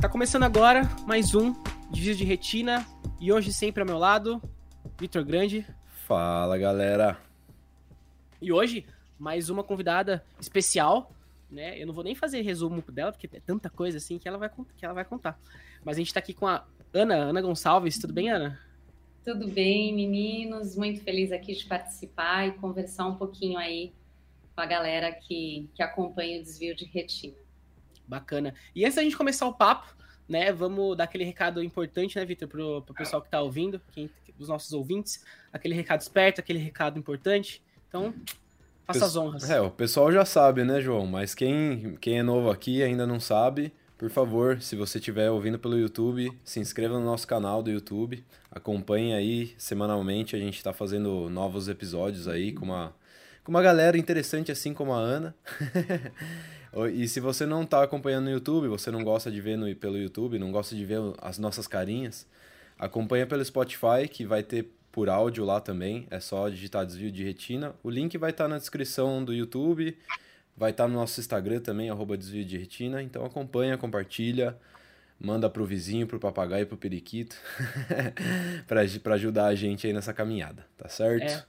Tá começando agora mais um Desvio de Retina e hoje sempre ao meu lado, Vitor Grande. Fala galera! E hoje, mais uma convidada especial, né? Eu não vou nem fazer resumo dela, porque é tanta coisa assim que ela vai, que ela vai contar. Mas a gente tá aqui com a Ana, Ana Gonçalves. Tudo bem, Ana? Tudo bem, meninos. Muito feliz aqui de participar e conversar um pouquinho aí com a galera que, que acompanha o desvio de retina. Bacana. E antes da gente começar o papo, né, vamos dar aquele recado importante, né, Vitor, pro, pro pessoal que tá ouvindo, quem, os nossos ouvintes, aquele recado esperto, aquele recado importante. Então, faça as honras. É, o pessoal já sabe, né, João? Mas quem, quem é novo aqui e ainda não sabe, por favor, se você estiver ouvindo pelo YouTube, se inscreva no nosso canal do YouTube, acompanhe aí semanalmente, a gente está fazendo novos episódios aí com uma, com uma galera interessante assim como a Ana. e se você não está acompanhando no YouTube, você não gosta de ver no, pelo YouTube, não gosta de ver as nossas carinhas, acompanha pelo Spotify, que vai ter por áudio lá também, é só digitar desvio de retina. O link vai estar tá na descrição do YouTube Vai estar no nosso Instagram também, arroba desvio de retina. Então acompanha, compartilha, manda pro vizinho, pro papagaio, pro periquito, para ajudar a gente aí nessa caminhada, tá certo? É.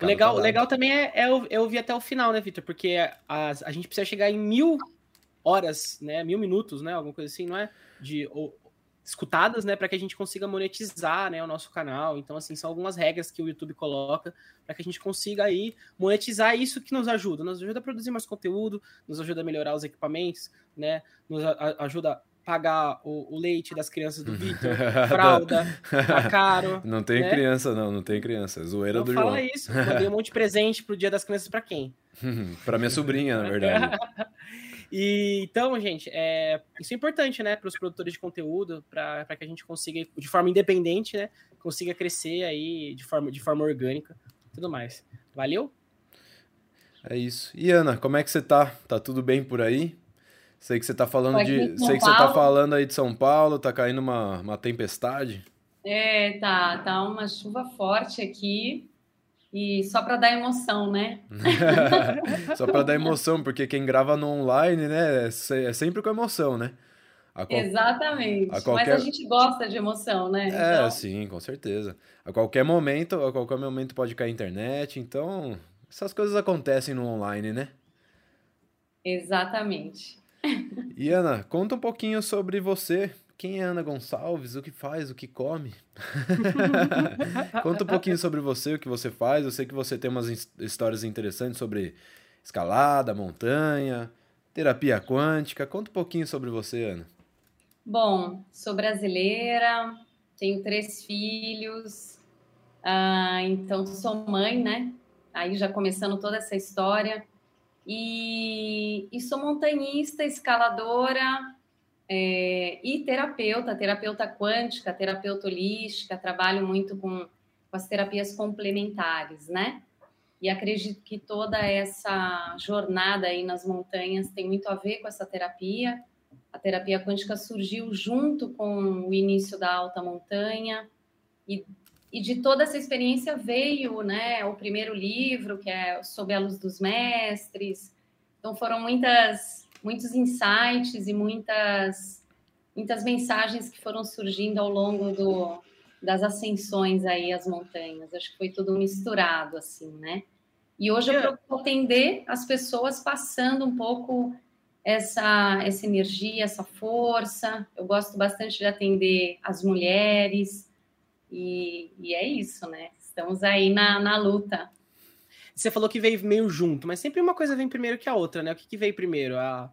O legal, legal também é, é, é ouvir até o final, né, Vitor? Porque a, a gente precisa chegar em mil horas, né? Mil minutos, né? Alguma coisa assim, não é? De ou, escutadas, né, para que a gente consiga monetizar, né, o nosso canal. Então, assim, são algumas regras que o YouTube coloca para que a gente consiga aí monetizar isso que nos ajuda, nos ajuda a produzir mais conteúdo, nos ajuda a melhorar os equipamentos, né, nos a, ajuda pagar o, o, leite das crianças do Vitor, fralda, tá caro. Não tem né? criança não, não tem criança, é zoeira não do fala João. Fala isso, mandei um monte de presente pro Dia das Crianças para quem? para minha sobrinha, na verdade. E então, gente, é, isso é importante, né, para os produtores de conteúdo, para que a gente consiga, de forma independente, né, consiga crescer aí de forma, de forma orgânica, tudo mais. Valeu? É isso. E Ana, como é que você tá? Tá tudo bem por aí? Sei que você tá falando de, sei que você tá falando aí de São Paulo, tá caindo uma, uma tempestade. É, tá, tá uma chuva forte aqui. E só para dar emoção, né? só para dar emoção, porque quem grava no online, né, é, é sempre com emoção, né? A qual... Exatamente. A qualquer... Mas a gente gosta de emoção, né? É, então... sim, com certeza. A qualquer momento, a qualquer momento pode cair a internet, então essas coisas acontecem no online, né? Exatamente. E Ana, conta um pouquinho sobre você. Quem é Ana Gonçalves? O que faz? O que come? Conta um pouquinho sobre você, o que você faz. Eu sei que você tem umas histórias interessantes sobre escalada, montanha, terapia quântica. Conta um pouquinho sobre você, Ana. Bom, sou brasileira, tenho três filhos, ah, então sou mãe, né? Aí já começando toda essa história. E, e sou montanhista, escaladora, é, e terapeuta, terapeuta quântica, terapeuta holística, trabalho muito com, com as terapias complementares, né? E acredito que toda essa jornada aí nas montanhas tem muito a ver com essa terapia. A terapia quântica surgiu junto com o início da alta montanha e, e de toda essa experiência veio, né, o primeiro livro que é Sob a Luz dos Mestres. Então foram muitas muitos insights e muitas, muitas mensagens que foram surgindo ao longo do, das ascensões aí às montanhas. Acho que foi tudo misturado, assim, né? E hoje eu procuro atender as pessoas passando um pouco essa, essa energia, essa força. Eu gosto bastante de atender as mulheres. E, e é isso, né? Estamos aí na, na luta. Você falou que veio meio junto, mas sempre uma coisa vem primeiro que a outra, né? O que, que veio primeiro? A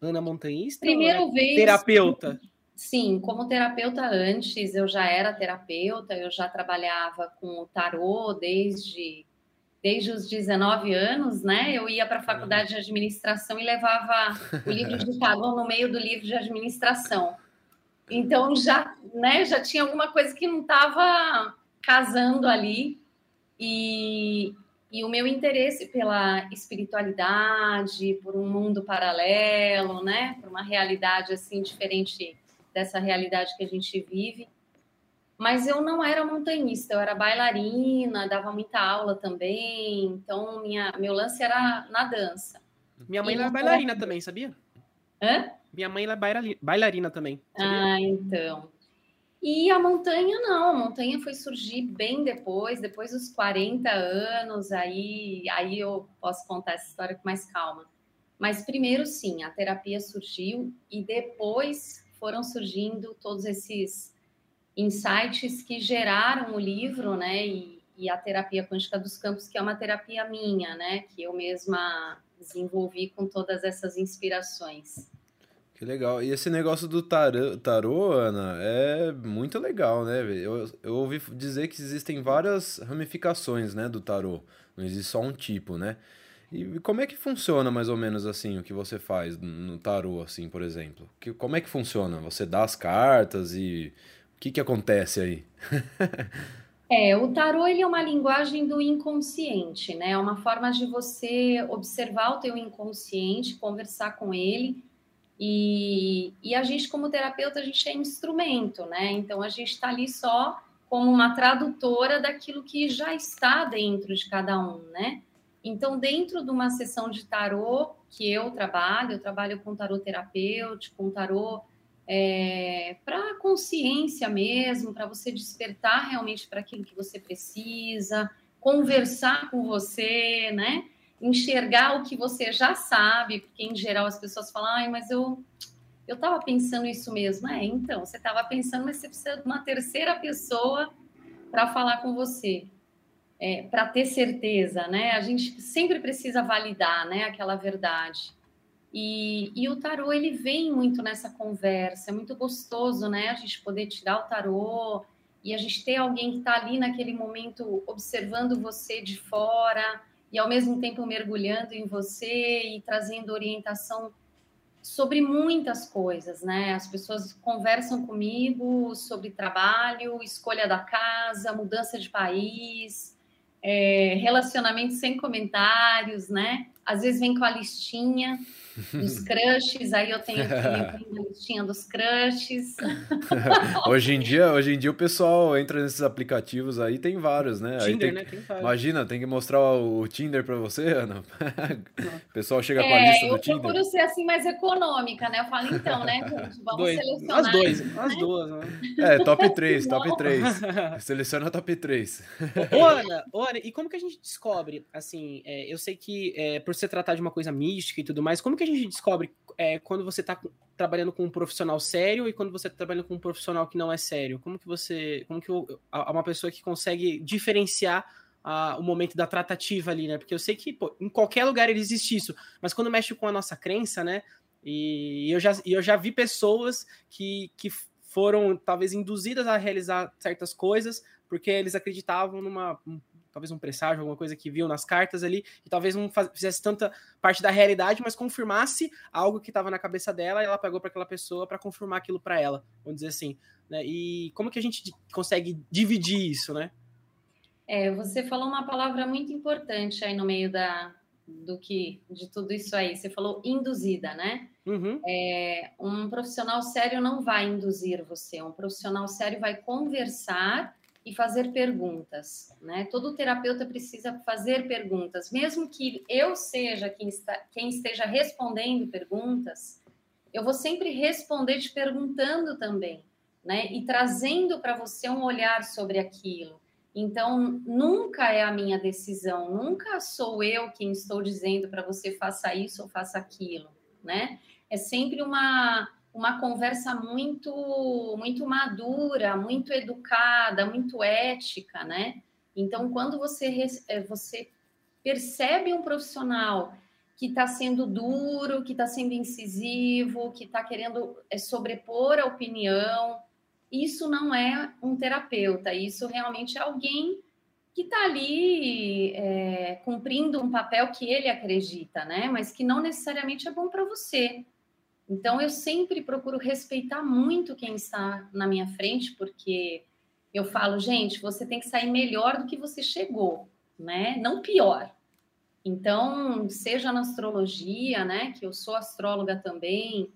Ana Montanhista? Primeiro né? vez. Terapeuta. Sim, como terapeuta antes, eu já era terapeuta, eu já trabalhava com o tarô desde, desde os 19 anos, né? Eu ia para a faculdade de administração e levava o livro de tarô no meio do livro de administração. Então já, né, já tinha alguma coisa que não estava casando ali. E, e o meu interesse pela espiritualidade, por um mundo paralelo, né, por uma realidade assim diferente dessa realidade que a gente vive. Mas eu não era montanhista, eu era bailarina, dava muita aula também. Então minha meu lance era na dança. Minha mãe era bailarina também, sabia? Hã? Minha mãe é bailarina também. Sabia? Ah, então. E a montanha não, a montanha foi surgir bem depois, depois dos 40 anos, aí, aí eu posso contar essa história com mais calma. Mas primeiro sim, a terapia surgiu e depois foram surgindo todos esses insights que geraram o livro, né? E, e a terapia quântica dos campos, que é uma terapia minha, né? Que eu mesma desenvolvi com todas essas inspirações. Que legal. E esse negócio do tarô, tarô, Ana, é muito legal, né? Eu, eu ouvi dizer que existem várias ramificações, né, do tarô. Não existe só um tipo, né? E como é que funciona mais ou menos assim o que você faz no tarô, assim, por exemplo? Que, como é que funciona? Você dá as cartas e o que, que acontece aí? é, o tarô ele é uma linguagem do inconsciente, né? É uma forma de você observar o teu inconsciente, conversar com ele e, e a gente, como terapeuta, a gente é instrumento, né? Então a gente está ali só como uma tradutora daquilo que já está dentro de cada um, né? Então, dentro de uma sessão de tarô que eu trabalho, eu trabalho com tarô terapêutico, com tarô é, para consciência mesmo, para você despertar realmente para aquilo que você precisa, conversar com você, né? Enxergar o que você já sabe, porque em geral as pessoas falam, ai, mas eu eu estava pensando isso mesmo. É, então, você estava pensando, mas você precisa de uma terceira pessoa para falar com você, é, para ter certeza, né? A gente sempre precisa validar, né, aquela verdade. E, e o tarô ele vem muito nessa conversa, é muito gostoso, né? A gente poder tirar o tarô e a gente ter alguém que está ali naquele momento observando você de fora e ao mesmo tempo mergulhando em você e trazendo orientação sobre muitas coisas, né? As pessoas conversam comigo sobre trabalho, escolha da casa, mudança de país, é, relacionamento sem comentários, né? Às vezes vem com a listinha dos crushes, aí eu tenho aqui a listinha dos crushes. hoje, em dia, hoje em dia o pessoal entra nesses aplicativos aí, tem vários, né? Tinder, tem, né? Tem vários. Imagina, tem que mostrar o, Tinder para você, Ana. o pessoal chega é, com a lista do Tinder. Eu procuro ser assim mais econômica, né? Eu falo, então, né, gente, vamos Dois. selecionar. As duas, as duas. Né? É, top 3, top 3. Seleciona top 3. Ô, Ana, ô, Ana, e como que a gente descobre, assim, é, eu sei que é, por se tratar de uma coisa mística e tudo mais, como que que a gente descobre é, quando você está trabalhando com um profissional sério e quando você está trabalhando com um profissional que não é sério? Como que você, como que uma pessoa que consegue diferenciar o momento da tratativa ali, né? Porque eu sei que pô, em qualquer lugar existe isso, mas quando mexe com a nossa crença, né? E eu já, eu já vi pessoas que, que foram talvez induzidas a realizar certas coisas porque eles acreditavam numa talvez um presságio, alguma coisa que viu nas cartas ali, e talvez não fizesse tanta parte da realidade, mas confirmasse algo que estava na cabeça dela e ela pegou para aquela pessoa para confirmar aquilo para ela, vamos dizer assim. Né? E como que a gente consegue dividir isso, né? É, você falou uma palavra muito importante aí no meio da, do que de tudo isso aí. Você falou induzida, né? Uhum. É, um profissional sério não vai induzir você. Um profissional sério vai conversar e fazer perguntas, né? Todo terapeuta precisa fazer perguntas, mesmo que eu seja quem, está, quem esteja respondendo perguntas, eu vou sempre responder te perguntando também, né? E trazendo para você um olhar sobre aquilo. Então, nunca é a minha decisão, nunca sou eu quem estou dizendo para você faça isso ou faça aquilo, né? É sempre uma uma conversa muito muito madura, muito educada, muito ética, né? Então, quando você eh, você percebe um profissional que está sendo duro, que está sendo incisivo, que está querendo eh, sobrepor a opinião, isso não é um terapeuta, isso realmente é alguém que está ali é, cumprindo um papel que ele acredita, né? Mas que não necessariamente é bom para você. Então, eu sempre procuro respeitar muito quem está na minha frente, porque eu falo, gente, você tem que sair melhor do que você chegou, né? Não pior. Então, seja na astrologia, né? Que eu sou astróloga também.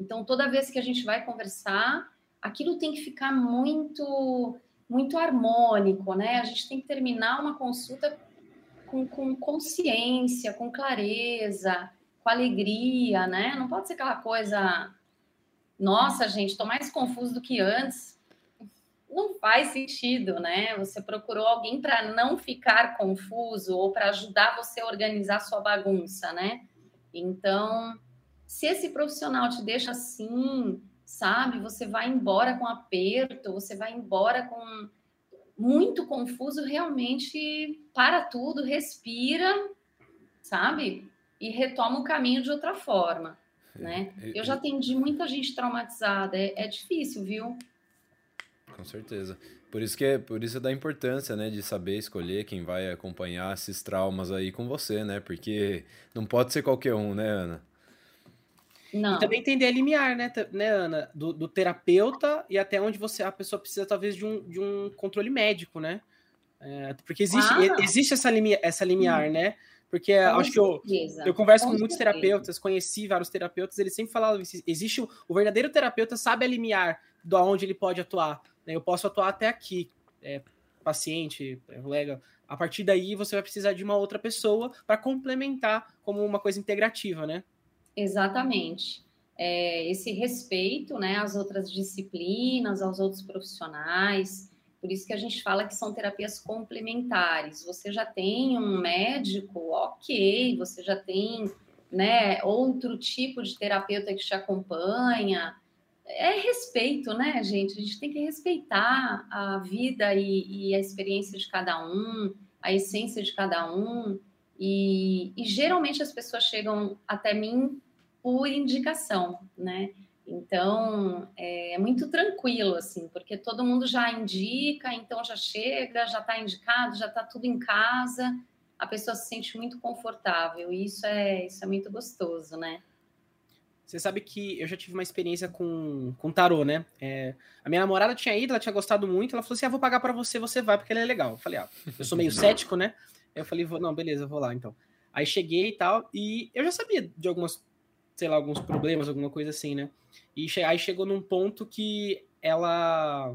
Então, toda vez que a gente vai conversar, aquilo tem que ficar muito, muito harmônico, né? A gente tem que terminar uma consulta com, com consciência, com clareza, com alegria, né? Não pode ser aquela coisa nossa, gente, estou mais confuso do que antes. Não faz sentido, né? Você procurou alguém para não ficar confuso ou para ajudar você a organizar sua bagunça, né? Então, se esse profissional te deixa assim, sabe? Você vai embora com aperto, você vai embora com muito confuso, realmente para tudo, respira, sabe? E retoma o caminho de outra forma, é, né? É, Eu já atendi muita gente traumatizada, é, é difícil, viu? Com certeza. Por isso que é, por isso é da importância, né, de saber escolher quem vai acompanhar esses traumas aí com você, né? Porque não pode ser qualquer um, né, Ana? Não. E também entender a limiar, né, né Ana? Do, do, terapeuta e até onde você a pessoa precisa, talvez, de um, de um controle médico, né? É, porque existe, ah. existe essa, limi, essa limiar, hum. né? Porque com acho certeza. que eu, eu converso com, com muitos terapeutas, conheci vários terapeutas, eles sempre falavam existe o, o verdadeiro terapeuta sabe a limiar do aonde ele pode atuar. Né? Eu posso atuar até aqui, é, paciente, colega. A partir daí você vai precisar de uma outra pessoa para complementar como uma coisa integrativa, né? Exatamente. É, esse respeito né, às outras disciplinas, aos outros profissionais. Por isso que a gente fala que são terapias complementares. Você já tem um médico, ok, você já tem né, outro tipo de terapeuta que te acompanha. É respeito, né, gente? A gente tem que respeitar a vida e, e a experiência de cada um, a essência de cada um. E, e geralmente as pessoas chegam até mim por indicação, né? Então é muito tranquilo, assim, porque todo mundo já indica, então já chega, já está indicado, já está tudo em casa, a pessoa se sente muito confortável, e isso é, isso é muito gostoso, né? Você sabe que eu já tive uma experiência com, com tarô, né? É, a minha namorada tinha ido, ela tinha gostado muito, ela falou assim: ah, vou pagar para você, você vai, porque ele é legal. Eu falei, ah, eu sou meio cético, né? Eu falei, não, beleza, vou lá então. Aí cheguei e tal, e eu já sabia de algumas sei lá, alguns problemas, alguma coisa assim, né? E aí chegou num ponto que ela.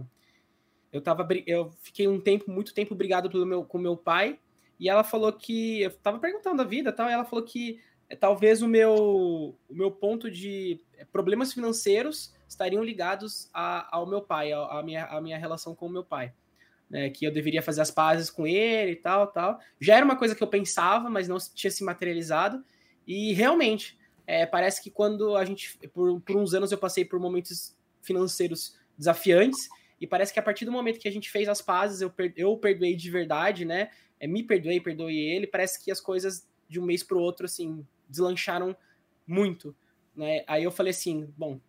Eu tava. Eu fiquei um tempo, muito tempo brigado pelo meu, com meu pai, e ela falou que. Eu tava perguntando a vida tal, e ela falou que é, talvez o meu, o meu ponto de é, problemas financeiros estariam ligados a, ao meu pai, a, minha, a minha relação com o meu pai. Né, que eu deveria fazer as pazes com ele e tal, tal. Já era uma coisa que eu pensava, mas não tinha se materializado. E realmente, é, parece que quando a gente, por, por uns anos eu passei por momentos financeiros desafiantes, e parece que a partir do momento que a gente fez as pazes, eu, per, eu perdoei de verdade, né? É, me perdoei, perdoei ele, parece que as coisas de um mês para o outro, assim, deslancharam muito, né? Aí eu falei assim, bom,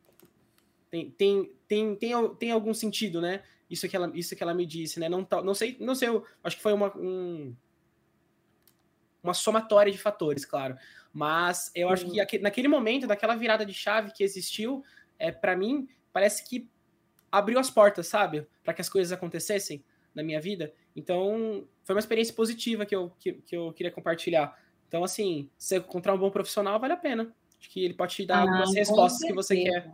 tem, tem, tem, tem, tem algum sentido, né? Isso que ela, isso que ela me disse, né? Não, não sei, não sei, eu acho que foi uma, um, uma somatória de fatores, claro. Mas eu acho que aqui, naquele momento, daquela virada de chave que existiu, é, para mim, parece que abriu as portas, sabe? Para que as coisas acontecessem na minha vida. Então, foi uma experiência positiva que eu, que, que eu queria compartilhar. Então, assim, se encontrar um bom profissional, vale a pena. Acho que ele pode te dar ah, algumas respostas que você quer.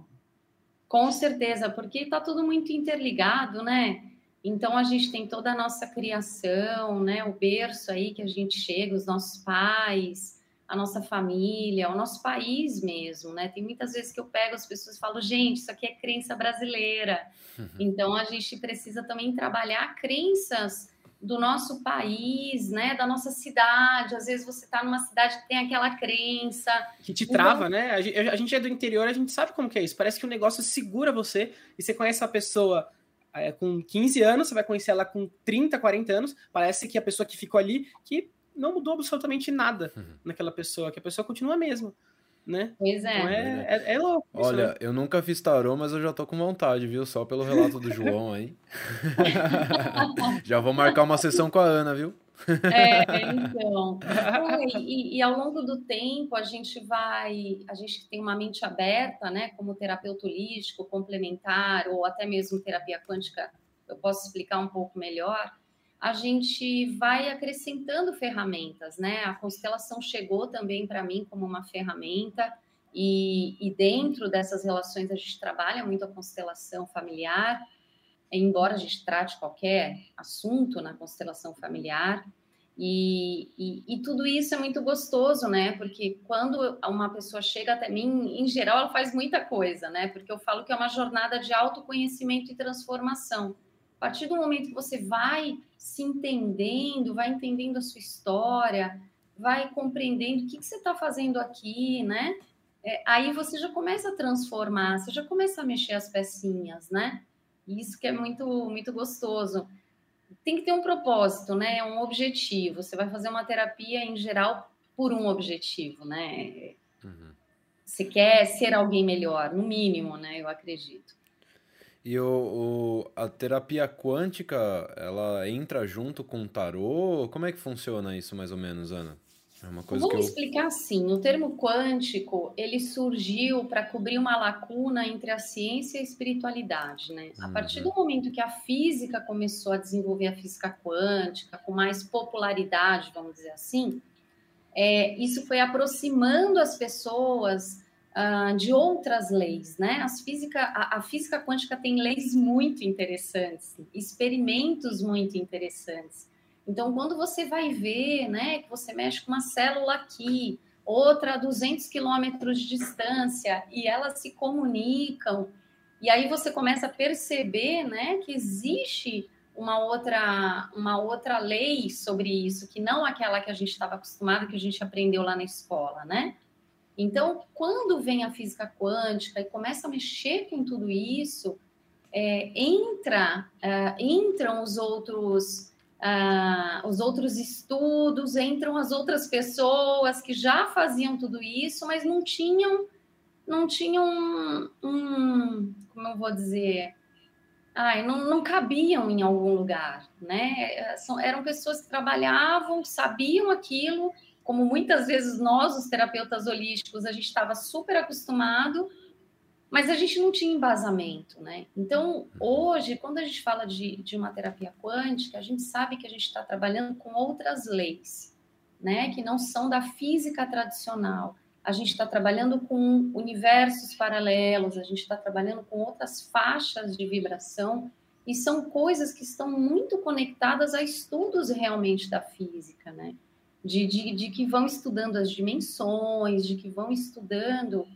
Com certeza, porque está tudo muito interligado, né? Então a gente tem toda a nossa criação, né? O berço aí que a gente chega, os nossos pais, a nossa família, o nosso país mesmo, né? Tem muitas vezes que eu pego as pessoas e falo, gente, isso aqui é crença brasileira. Uhum. Então a gente precisa também trabalhar crenças do nosso país, né? Da nossa cidade. Às vezes você está numa cidade que tem aquela crença. Que te trava, né? A gente é do interior, a gente sabe como que é isso. Parece que o negócio segura você e você conhece a pessoa é, com 15 anos, você vai conhecer ela com 30, 40 anos. Parece que a pessoa que ficou ali, que não mudou absolutamente nada uhum. naquela pessoa, que a pessoa continua a mesma. Né? Pois é. Então é, é, é louco. Olha, né? eu nunca fiz tarô, mas eu já tô com vontade, viu? Só pelo relato do João aí. já vou marcar uma sessão com a Ana, viu? É, então. e, e, ao longo do tempo a gente vai, a gente tem uma mente aberta, né? Como terapeuta holístico, complementar, ou até mesmo terapia quântica, eu posso explicar um pouco melhor a gente vai acrescentando ferramentas, né? A constelação chegou também para mim como uma ferramenta, e, e, dentro dessas relações a gente trabalha muito a constelação familiar, embora a gente trate qualquer assunto na constelação familiar. E, e, e, tudo isso é muito gostoso, né? Porque quando uma pessoa chega até mim, em geral, ela faz muita coisa, né? Porque eu falo que é uma jornada de autoconhecimento e transformação. A partir do momento que você vai se entendendo, vai entendendo a sua história, vai compreendendo o que, que você está fazendo aqui, né? É, aí você já começa a transformar, você já começa a mexer as pecinhas, né? Isso que é muito, muito gostoso tem que ter um propósito, né? Um objetivo. Você vai fazer uma terapia em geral por um objetivo, né? Uhum. Você quer ser alguém melhor, no mínimo, né? Eu acredito. E o, o, a terapia quântica, ela entra junto com o tarô? Como é que funciona isso, mais ou menos, Ana? É uma coisa Vamos eu... explicar assim, o termo quântico, ele surgiu para cobrir uma lacuna entre a ciência e a espiritualidade, né? Uhum. A partir do momento que a física começou a desenvolver a física quântica com mais popularidade, vamos dizer assim, é, isso foi aproximando as pessoas uh, de outras leis, né? As física, a, a física quântica tem leis muito interessantes, experimentos muito interessantes. Então, quando você vai ver, né, que você mexe com uma célula aqui, outra a 200 quilômetros de distância, e elas se comunicam, e aí você começa a perceber, né, que existe uma outra, uma outra lei sobre isso, que não aquela que a gente estava acostumado, que a gente aprendeu lá na escola, né? Então, quando vem a física quântica e começa a mexer com tudo isso, é, entra, uh, entram os outros ah, os outros estudos, entram as outras pessoas que já faziam tudo isso, mas não tinham, não tinham um, um como eu vou dizer, ai, não, não cabiam em algum lugar, né? São, eram pessoas que trabalhavam, sabiam aquilo, como muitas vezes nós, os terapeutas holísticos, a gente estava super acostumado, mas a gente não tinha embasamento, né? Então, hoje, quando a gente fala de, de uma terapia quântica, a gente sabe que a gente está trabalhando com outras leis, né? Que não são da física tradicional. A gente está trabalhando com universos paralelos, a gente está trabalhando com outras faixas de vibração, e são coisas que estão muito conectadas a estudos realmente da física, né? De, de, de que vão estudando as dimensões, de que vão estudando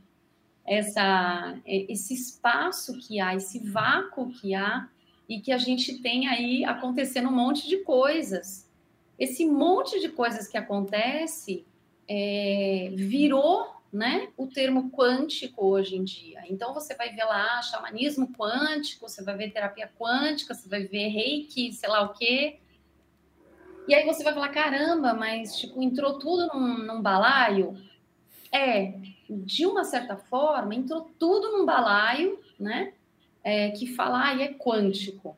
essa, é, esse espaço que há, esse vácuo que há, e que a gente tem aí acontecendo um monte de coisas. Esse monte de coisas que acontece é, virou né, o termo quântico hoje em dia. Então você vai ver lá xamanismo quântico, você vai ver terapia quântica, você vai ver reiki, sei lá o quê. E aí você vai falar, caramba, mas tipo, entrou tudo num, num balaio. É, de uma certa forma, entrou tudo num balaio, né? É, que fala, ah, é quântico.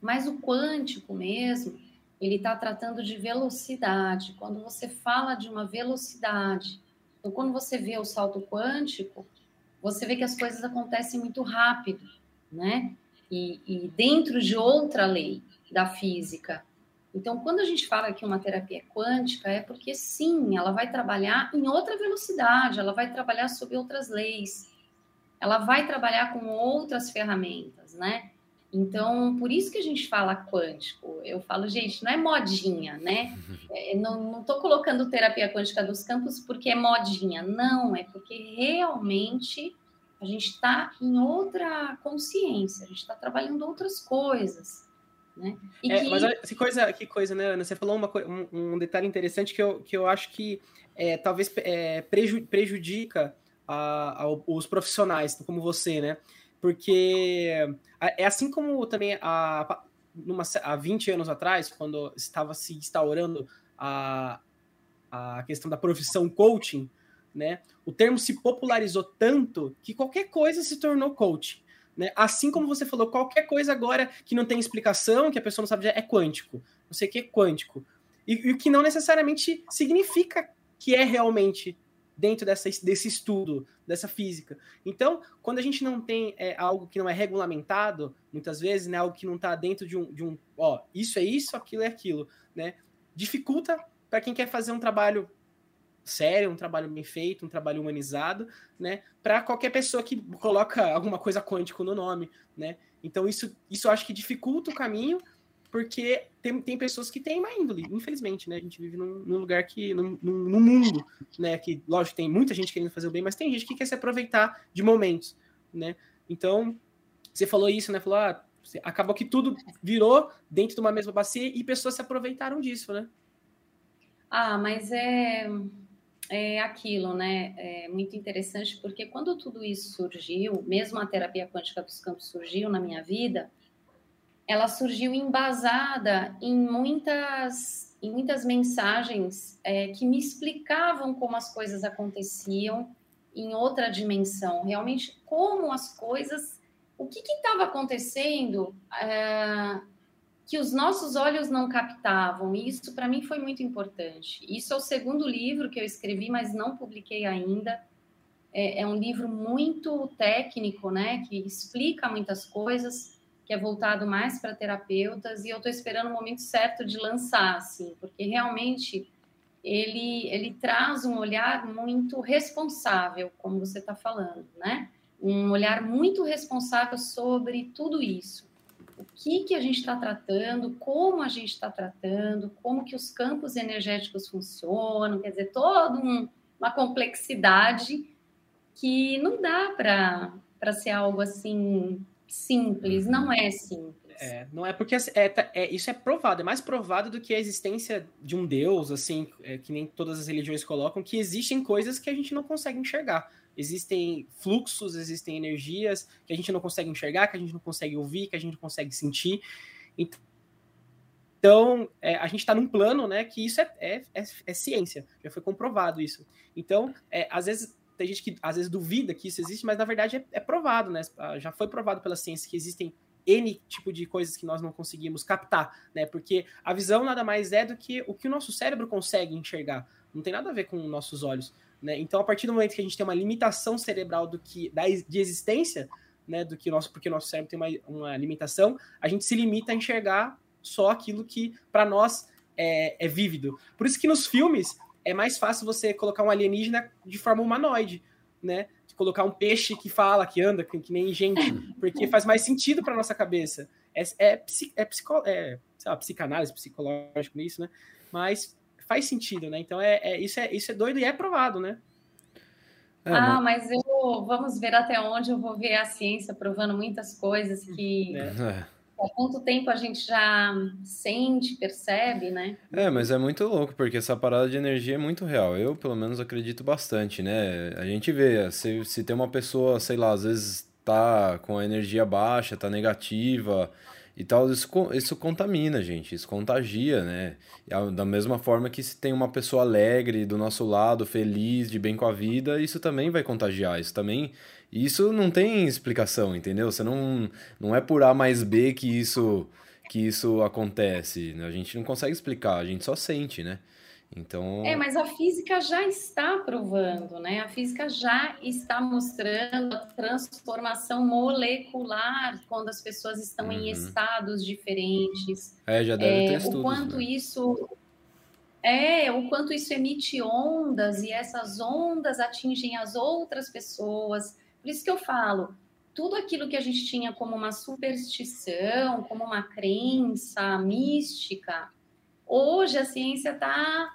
Mas o quântico mesmo, ele está tratando de velocidade. Quando você fala de uma velocidade, então quando você vê o salto quântico, você vê que as coisas acontecem muito rápido, né? E, e dentro de outra lei da física, então, quando a gente fala que uma terapia quântica, é porque sim, ela vai trabalhar em outra velocidade, ela vai trabalhar sob outras leis, ela vai trabalhar com outras ferramentas, né? Então, por isso que a gente fala quântico. Eu falo, gente, não é modinha, né? É, não estou colocando terapia quântica dos campos porque é modinha. Não, é porque realmente a gente está em outra consciência, a gente está trabalhando outras coisas. Né? É, que... Mas que coisa, que coisa, né, Ana? Você falou uma, um, um, detalhe interessante que eu, que eu acho que é, talvez é, prejudica a, a, os profissionais, como você, né? Porque é assim como também há, numa, há 20 anos atrás, quando estava se instaurando a, a questão da profissão coaching, né? O termo se popularizou tanto que qualquer coisa se tornou coaching. Né? Assim como você falou, qualquer coisa agora que não tem explicação, que a pessoa não sabe, é quântico. Não sei o que é quântico. E, o que não necessariamente significa que é realmente dentro dessa, desse estudo, dessa física. Então, quando a gente não tem é, algo que não é regulamentado, muitas vezes, né, algo que não está dentro de um, de um, ó, isso é isso, aquilo é aquilo, né, dificulta para quem quer fazer um trabalho sério, um trabalho bem feito, um trabalho humanizado, né? Para qualquer pessoa que coloca alguma coisa quântico no nome, né? Então isso, isso acho que dificulta o caminho porque tem, tem pessoas que têm má índole, infelizmente, né? A gente vive num, num lugar que, num, num, mundo, né? Que, lógico, tem muita gente querendo fazer o bem, mas tem gente que quer se aproveitar de momentos, né? Então, você falou isso, né? Falou, ah, acabou que tudo virou dentro de uma mesma bacia e pessoas se aproveitaram disso, né? Ah, mas é, é aquilo, né? É muito interessante porque quando tudo isso surgiu, mesmo a terapia quântica dos campos surgiu na minha vida, ela surgiu embasada em muitas, em muitas mensagens é, que me explicavam como as coisas aconteciam em outra dimensão, realmente como as coisas, o que estava acontecendo é, que os nossos olhos não captavam. E isso para mim foi muito importante. Isso é o segundo livro que eu escrevi, mas não publiquei ainda. É, é um livro muito técnico, né, que explica muitas coisas que é voltado mais para terapeutas, e eu estou esperando o momento certo de lançar, assim, porque realmente ele, ele traz um olhar muito responsável, como você está falando, né? Um olhar muito responsável sobre tudo isso. Que, que a gente está tratando, como a gente está tratando, como que os campos energéticos funcionam, quer dizer, toda um, uma complexidade que não dá para ser algo assim simples, não é simples. É, não é porque é, tá, é, isso é provado, é mais provado do que a existência de um Deus, assim, é, que nem todas as religiões colocam, que existem coisas que a gente não consegue enxergar. Existem fluxos, existem energias que a gente não consegue enxergar, que a gente não consegue ouvir, que a gente não consegue sentir. Então, é, a gente está num plano, né, que isso é, é, é, é, ciência, já foi comprovado isso. Então, é, às vezes tem gente que às vezes duvida que isso existe, mas na verdade é, é, provado, né? Ah, já foi provado pela ciência que existem N tipo de coisas que nós não conseguimos captar, né? Porque a visão nada mais é do que o que o nosso cérebro consegue enxergar. Não tem nada a ver com nossos olhos, né? Então, a partir do momento que a gente tem uma limitação cerebral do que da, de existência, né, do que nosso, porque o nosso cérebro tem uma, uma limitação, a gente se limita a enxergar só aquilo que para nós é, é vívido. Por isso que nos filmes é mais fácil você colocar um alienígena de forma humanoide, né? Colocar um peixe que fala, que anda, que, que nem gente, porque faz mais sentido para nossa cabeça. É, é, é, psico, é lá, psicanálise, psicológico nisso, né? Mas faz sentido, né? Então é, é, isso, é, isso é doido e é provado, né? É, ah, mas eu vamos ver até onde eu vou ver a ciência provando muitas coisas que é há quanto tempo a gente já sente, percebe, né? É, mas é muito louco, porque essa parada de energia é muito real. Eu, pelo menos, acredito bastante, né? A gente vê, se, se tem uma pessoa, sei lá, às vezes tá com a energia baixa, tá negativa e tal, isso, isso contamina, gente, isso contagia, né? Da mesma forma que se tem uma pessoa alegre do nosso lado, feliz, de bem com a vida, isso também vai contagiar, isso também isso não tem explicação, entendeu? Você não, não é por A mais B que isso que isso acontece. Né? A gente não consegue explicar, a gente só sente, né? Então... É, mas a física já está provando, né? A física já está mostrando a transformação molecular quando as pessoas estão uhum. em estados diferentes. É, já deve é, ter estudos, O quanto né? isso é, o quanto isso emite ondas e essas ondas atingem as outras pessoas. Por isso que eu falo, tudo aquilo que a gente tinha como uma superstição, como uma crença mística, hoje a ciência está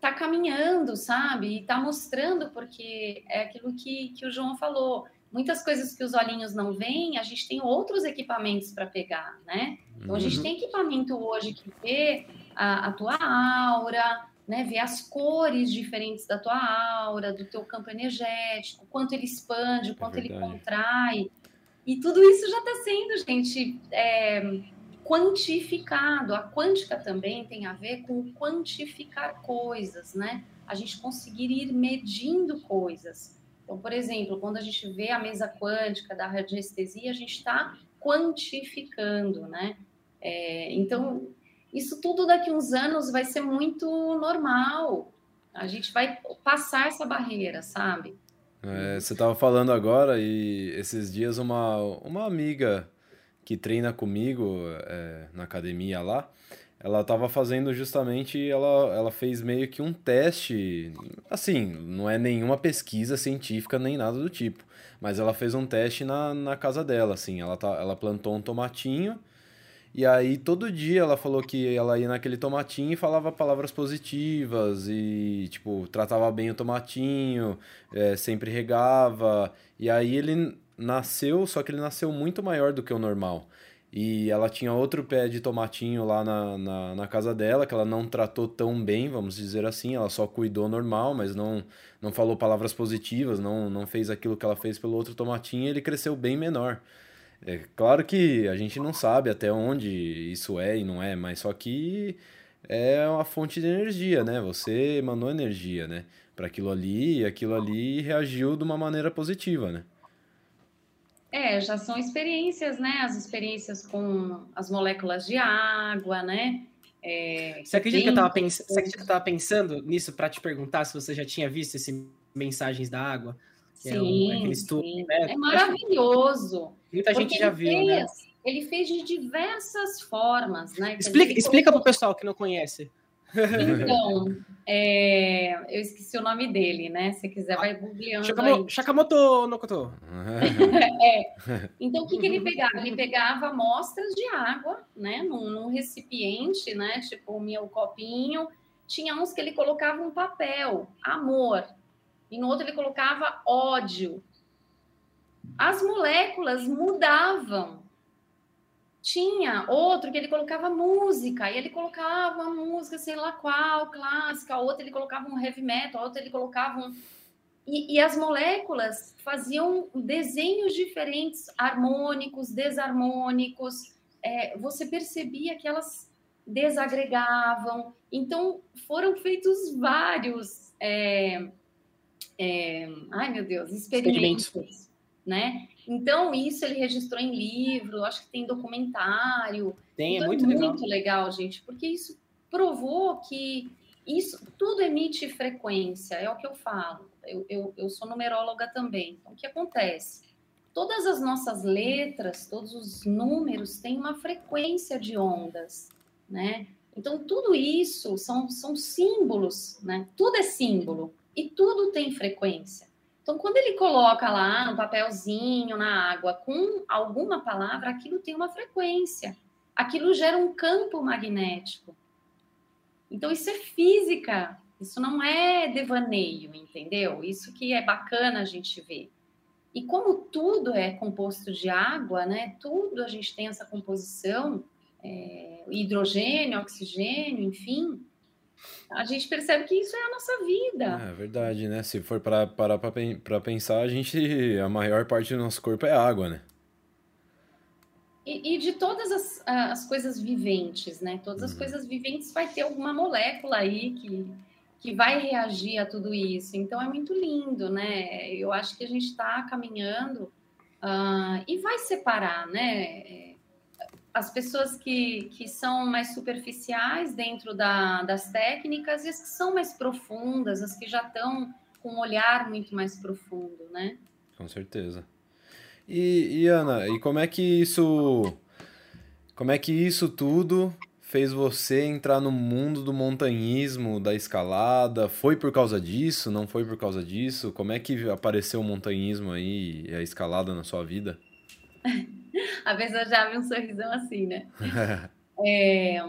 tá caminhando, sabe? E está mostrando, porque é aquilo que, que o João falou. Muitas coisas que os olhinhos não veem, a gente tem outros equipamentos para pegar, né? Então, a gente uhum. tem equipamento hoje que vê a, a tua aura, né, ver as cores diferentes da tua aura, do teu campo energético, quanto ele expande, é quanto ele contrai. E tudo isso já está sendo, gente, é, quantificado. A quântica também tem a ver com quantificar coisas, né? A gente conseguir ir medindo coisas. Então, por exemplo, quando a gente vê a mesa quântica da radiestesia, a gente está quantificando, né? É, então, isso tudo daqui uns anos vai ser muito normal. A gente vai passar essa barreira, sabe? É, você estava falando agora e esses dias uma, uma amiga que treina comigo é, na academia lá, ela estava fazendo justamente, ela, ela fez meio que um teste, assim, não é nenhuma pesquisa científica nem nada do tipo, mas ela fez um teste na, na casa dela, assim, ela, tá, ela plantou um tomatinho E aí todo dia ela falou que ela ia naquele tomatinho e falava palavras positivas e, tipo, tratava bem o tomatinho, é, sempre regava. E aí ele nasceu, só que ele nasceu muito maior do que o normal. E ela tinha outro pé de tomatinho lá na, na, na, casa dela, que ela não tratou tão bem, vamos dizer assim. Ela só cuidou normal, mas não, não falou palavras positivas, não, não fez aquilo que ela fez pelo outro tomatinho e ele cresceu bem menor. É claro que a gente não sabe até onde isso é e não é, mas só que é uma fonte de energia, né? Você emanou energia, né? Para aquilo ali e aquilo ali reagiu de uma maneira positiva, né? É, já são experiências, né? As experiências com as moléculas de água, né? É, você acredita que eu estava pens... que pensando nisso para te perguntar se você já tinha visto esse mensagens da água? Sim, é, um, estudo, né? é maravilhoso. Muita gente já viu, fez, né? Ele fez de diversas formas, né? Explica, explica para o pessoal que não conhece. Então, é, eu esqueci o nome dele, né? Se quiser, vai googleando Shakamoto, Shakamoto Nokoto. é. Então, o que, que ele pegava? Ele pegava amostras de água, né? Num, num recipiente, né? Tipo o meu copinho. Tinha uns que ele colocava um papel, amor. E no outro ele colocava ódio. As moléculas mudavam tinha outro que ele colocava música, e ele colocava uma música, sei lá qual, clássica, outro ele colocava um heavy metal, outro ele colocava um. E, e as moléculas faziam desenhos diferentes, harmônicos, desarmônicos. É, você percebia que elas desagregavam. Então, foram feitos vários. É, é, ai, meu Deus, experimentos, experimentos. Né? Então, isso ele registrou em livro, acho que tem documentário. Tem, é então, é muito, é muito legal. legal, gente, porque isso provou que isso tudo emite frequência, é o que eu falo. Eu, eu, eu sou numeróloga também. Então, o que acontece? Todas as nossas letras, todos os números têm uma frequência de ondas, né? Então, tudo isso são, são símbolos, né? Tudo é símbolo e tudo tem frequência. Então, quando ele coloca lá no papelzinho, na água, com alguma palavra, aquilo tem uma frequência. Aquilo gera um campo magnético. Então, isso é física. Isso não é devaneio, entendeu? Isso que é bacana a gente ver. E como tudo é composto de água, né? Tudo a gente tem essa composição, é, hidrogênio, oxigênio, enfim a gente percebe que isso é a nossa vida. É verdade, né? Se for parar para para pensar, a gente a maior parte do nosso corpo é água, né? E, e de todas as, as coisas viventes, né? Todas as uhum. coisas viventes vai ter alguma molécula aí que, que vai reagir a tudo isso. Então é muito lindo, né? Eu acho que a gente está caminhando uh, e vai separar, né? As pessoas que, que são mais superficiais dentro da, das técnicas e as que são mais profundas, as que já estão com um olhar muito mais profundo, né? Com certeza. E, e, Ana, e como é que isso, como é que isso tudo fez você entrar no mundo do montanhismo, da escalada? Foi por causa disso? Não foi por causa disso? Como é que apareceu o montanhismo aí e a escalada na sua vida? a pessoa já abre um sorrisão assim, né? é,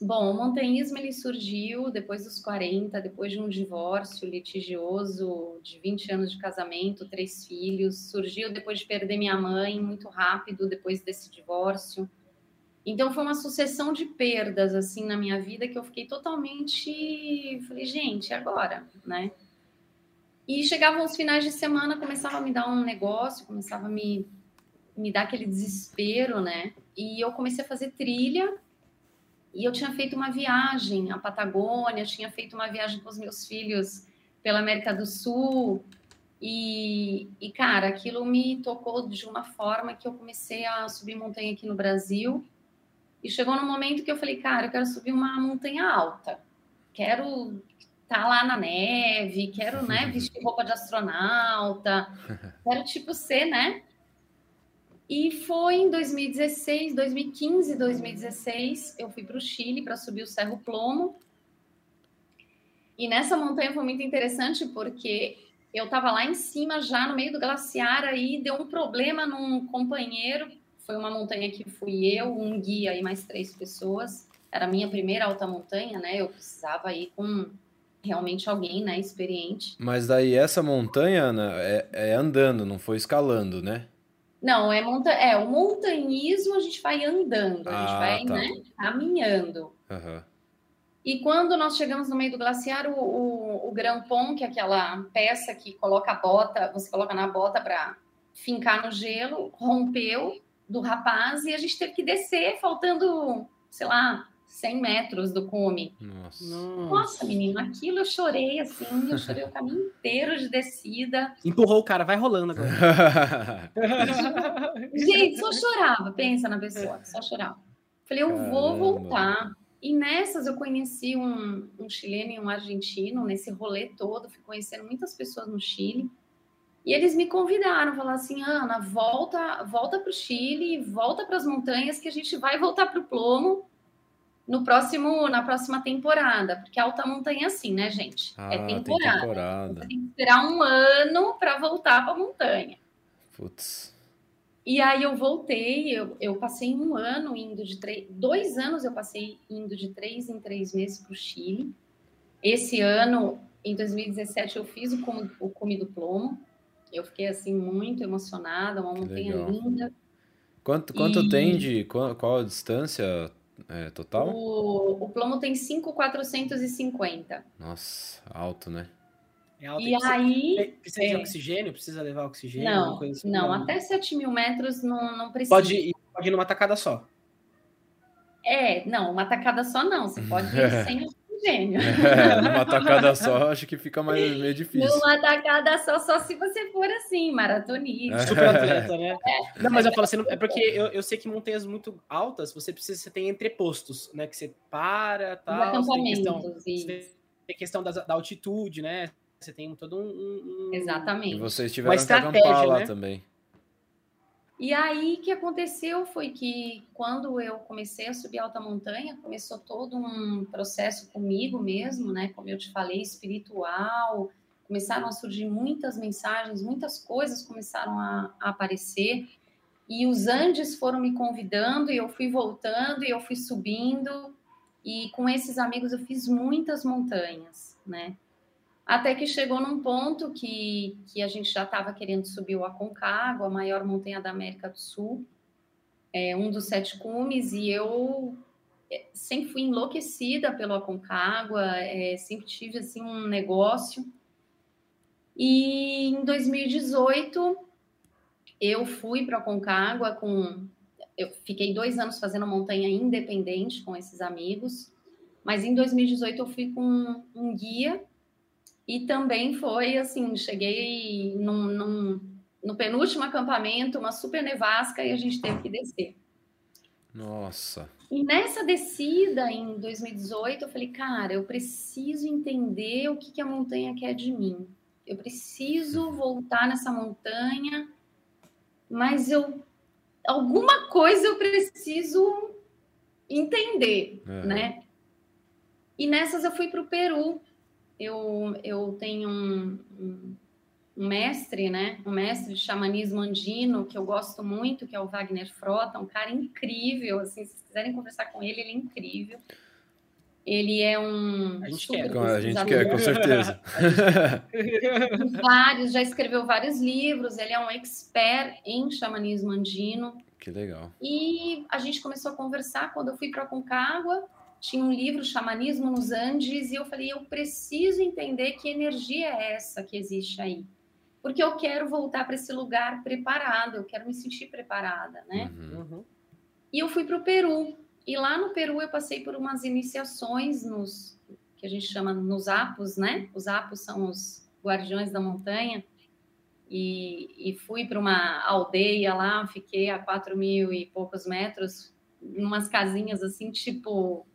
bom, o montanhismo ele surgiu depois dos 40, depois de um divórcio litigioso de 20 anos de casamento, três filhos. Surgiu depois de perder minha mãe muito rápido depois desse divórcio. Então foi uma sucessão de perdas assim na minha vida que eu fiquei totalmente, falei, gente, agora, né? E chegavam os finais de semana, começava a me dar um negócio, começava a me me dá aquele desespero, né? E eu comecei a fazer trilha e eu tinha feito uma viagem à Patagônia, tinha feito uma viagem com os meus filhos pela América do Sul. E, e, cara, aquilo me tocou de uma forma que eu comecei a subir montanha aqui no Brasil. E chegou no momento que eu falei, cara, eu quero subir uma montanha alta. Quero estar tá lá na neve, quero, né, vestir roupa de astronauta. Quero, tipo, ser, né, e foi em 2016, 2015, 2016, eu fui para o Chile para subir o Cerro Plomo. E nessa montanha foi muito interessante porque eu estava lá em cima já no meio do glaciar aí deu um problema num companheiro, foi uma montanha que fui eu, um guia e mais três pessoas. Era a minha primeira alta montanha, né? Eu precisava ir com realmente alguém, né, experiente. Mas daí essa montanha, Ana, é, é andando, não foi escalando, né? Não, é, monta é o montanhismo a gente vai andando, a gente Ah, vai tá. né, caminhando. Aham. E quando nós chegamos no meio do glaciar, o, o, o Grand Pont, que é aquela peça que coloca a bota, você coloca na bota para fincar no gelo, rompeu do rapaz e a gente teve que descer, faltando, sei lá, 100 metros do cume. Nossa. Nossa, menino, aquilo eu chorei assim, eu chorei o caminho inteiro de descida. Empurrou o cara, vai rolando agora. Gente, só chorava, pensa na pessoa, só chorava. Falei, eu vou Caramba. voltar. E nessas eu conheci um, um chileno e um argentino, nesse rolê todo, fui conhecendo muitas pessoas no Chile. E eles me convidaram, falaram assim, Ana, volta, volta para o Chile, volta para as montanhas que a gente vai voltar para o Plomo no próximo, na próxima temporada, porque alta montanha é assim, né, gente? Ah, é tem temporada. temporada. Você tem que esperar um ano para voltar para a montanha. Putz. E aí eu voltei, eu, eu passei um ano indo de três, dois anos eu passei indo de três em três meses para o Chile. Esse ano, em 2017, eu fiz o Cume, o Cume do Plomo. Eu fiquei assim muito emocionada, uma montanha linda. Quanto, quanto E- tem de. Qual, qual a distância é, total? O, o Plomo tem 5,450. Nossa, alto, né? É alto, E precisa, aí, precisa de é. oxigênio? Precisa levar oxigênio? alguma não, coisa assim? não, até 7 mil metros não, não precisa. Pode ir, pode ir numa tacada só. É, não, uma tacada só não, você pode ir sem oxigênio. É, numa tacada só, acho que fica mais, meio difícil. Numa tacada só, só se você for assim, maratonista. É. Super atleta, né? Não, mas eu falo assim, é porque eu, eu sei que montanhas muito altas, você precisa, você tem entrepostos, né? Que você para, Os tal, você tem questão, acampamentos. E... tem questão da, da altitude, né? Você tem todo um... um- um- E Exatamente. vocês tiveram que acampar lá né? também. E aí, o que aconteceu foi que quando eu comecei a subir alta montanha, começou todo um processo comigo mesmo, né? Como eu te falei, espiritual. Começaram a surgir muitas mensagens, muitas coisas começaram a, a aparecer. E os Andes foram me convidando, e eu fui voltando, e eu fui subindo. E com esses amigos eu fiz muitas montanhas, né? Até que chegou num ponto que, que a gente já estava querendo subir o Aconcagua, a maior montanha da América do Sul, é um dos sete cumes, e eu é, sempre fui enlouquecida pelo Aconcagua, é, sempre tive assim um negócio. E em 2018 eu fui para o Aconcagua com eu fiquei dois anos fazendo montanha independente com esses amigos, mas em 2018 eu fui com um guia e também foi assim, cheguei num, num, no penúltimo acampamento, uma super nevasca e a gente teve que descer. Nossa. E nessa descida em 2018, eu falei, cara, eu preciso entender o que, que a montanha quer de mim. Eu preciso voltar nessa montanha, mas eu alguma coisa eu preciso entender, É. né? E nessas eu fui para o Peru. Eu, eu tenho um, um, um mestre, né? Um mestre de xamanismo andino que eu gosto muito, que é o Wagner Frota, um cara incrível. Assim, se vocês quiserem conversar com ele, ele é incrível. Ele é um A gente quer. A gente quer, com certeza. vários, já escreveu vários livros, ele é um expert em xamanismo andino. que legal. E a gente começou a conversar quando eu fui para Concagua, tinha um livro Xamanismo nos Andes, e eu falei, eu preciso entender que energia é essa que existe aí. Porque eu quero voltar para esse lugar preparado, eu quero me sentir preparada, né? Uhum. Uhum. E eu fui para o Peru. E lá no Peru eu passei por umas iniciações nos que a gente chama nos apos, né? Os apos são os guardiões da montanha. E, e fui para uma aldeia lá, fiquei a quatro mil e poucos metros, em umas casinhas assim, tipo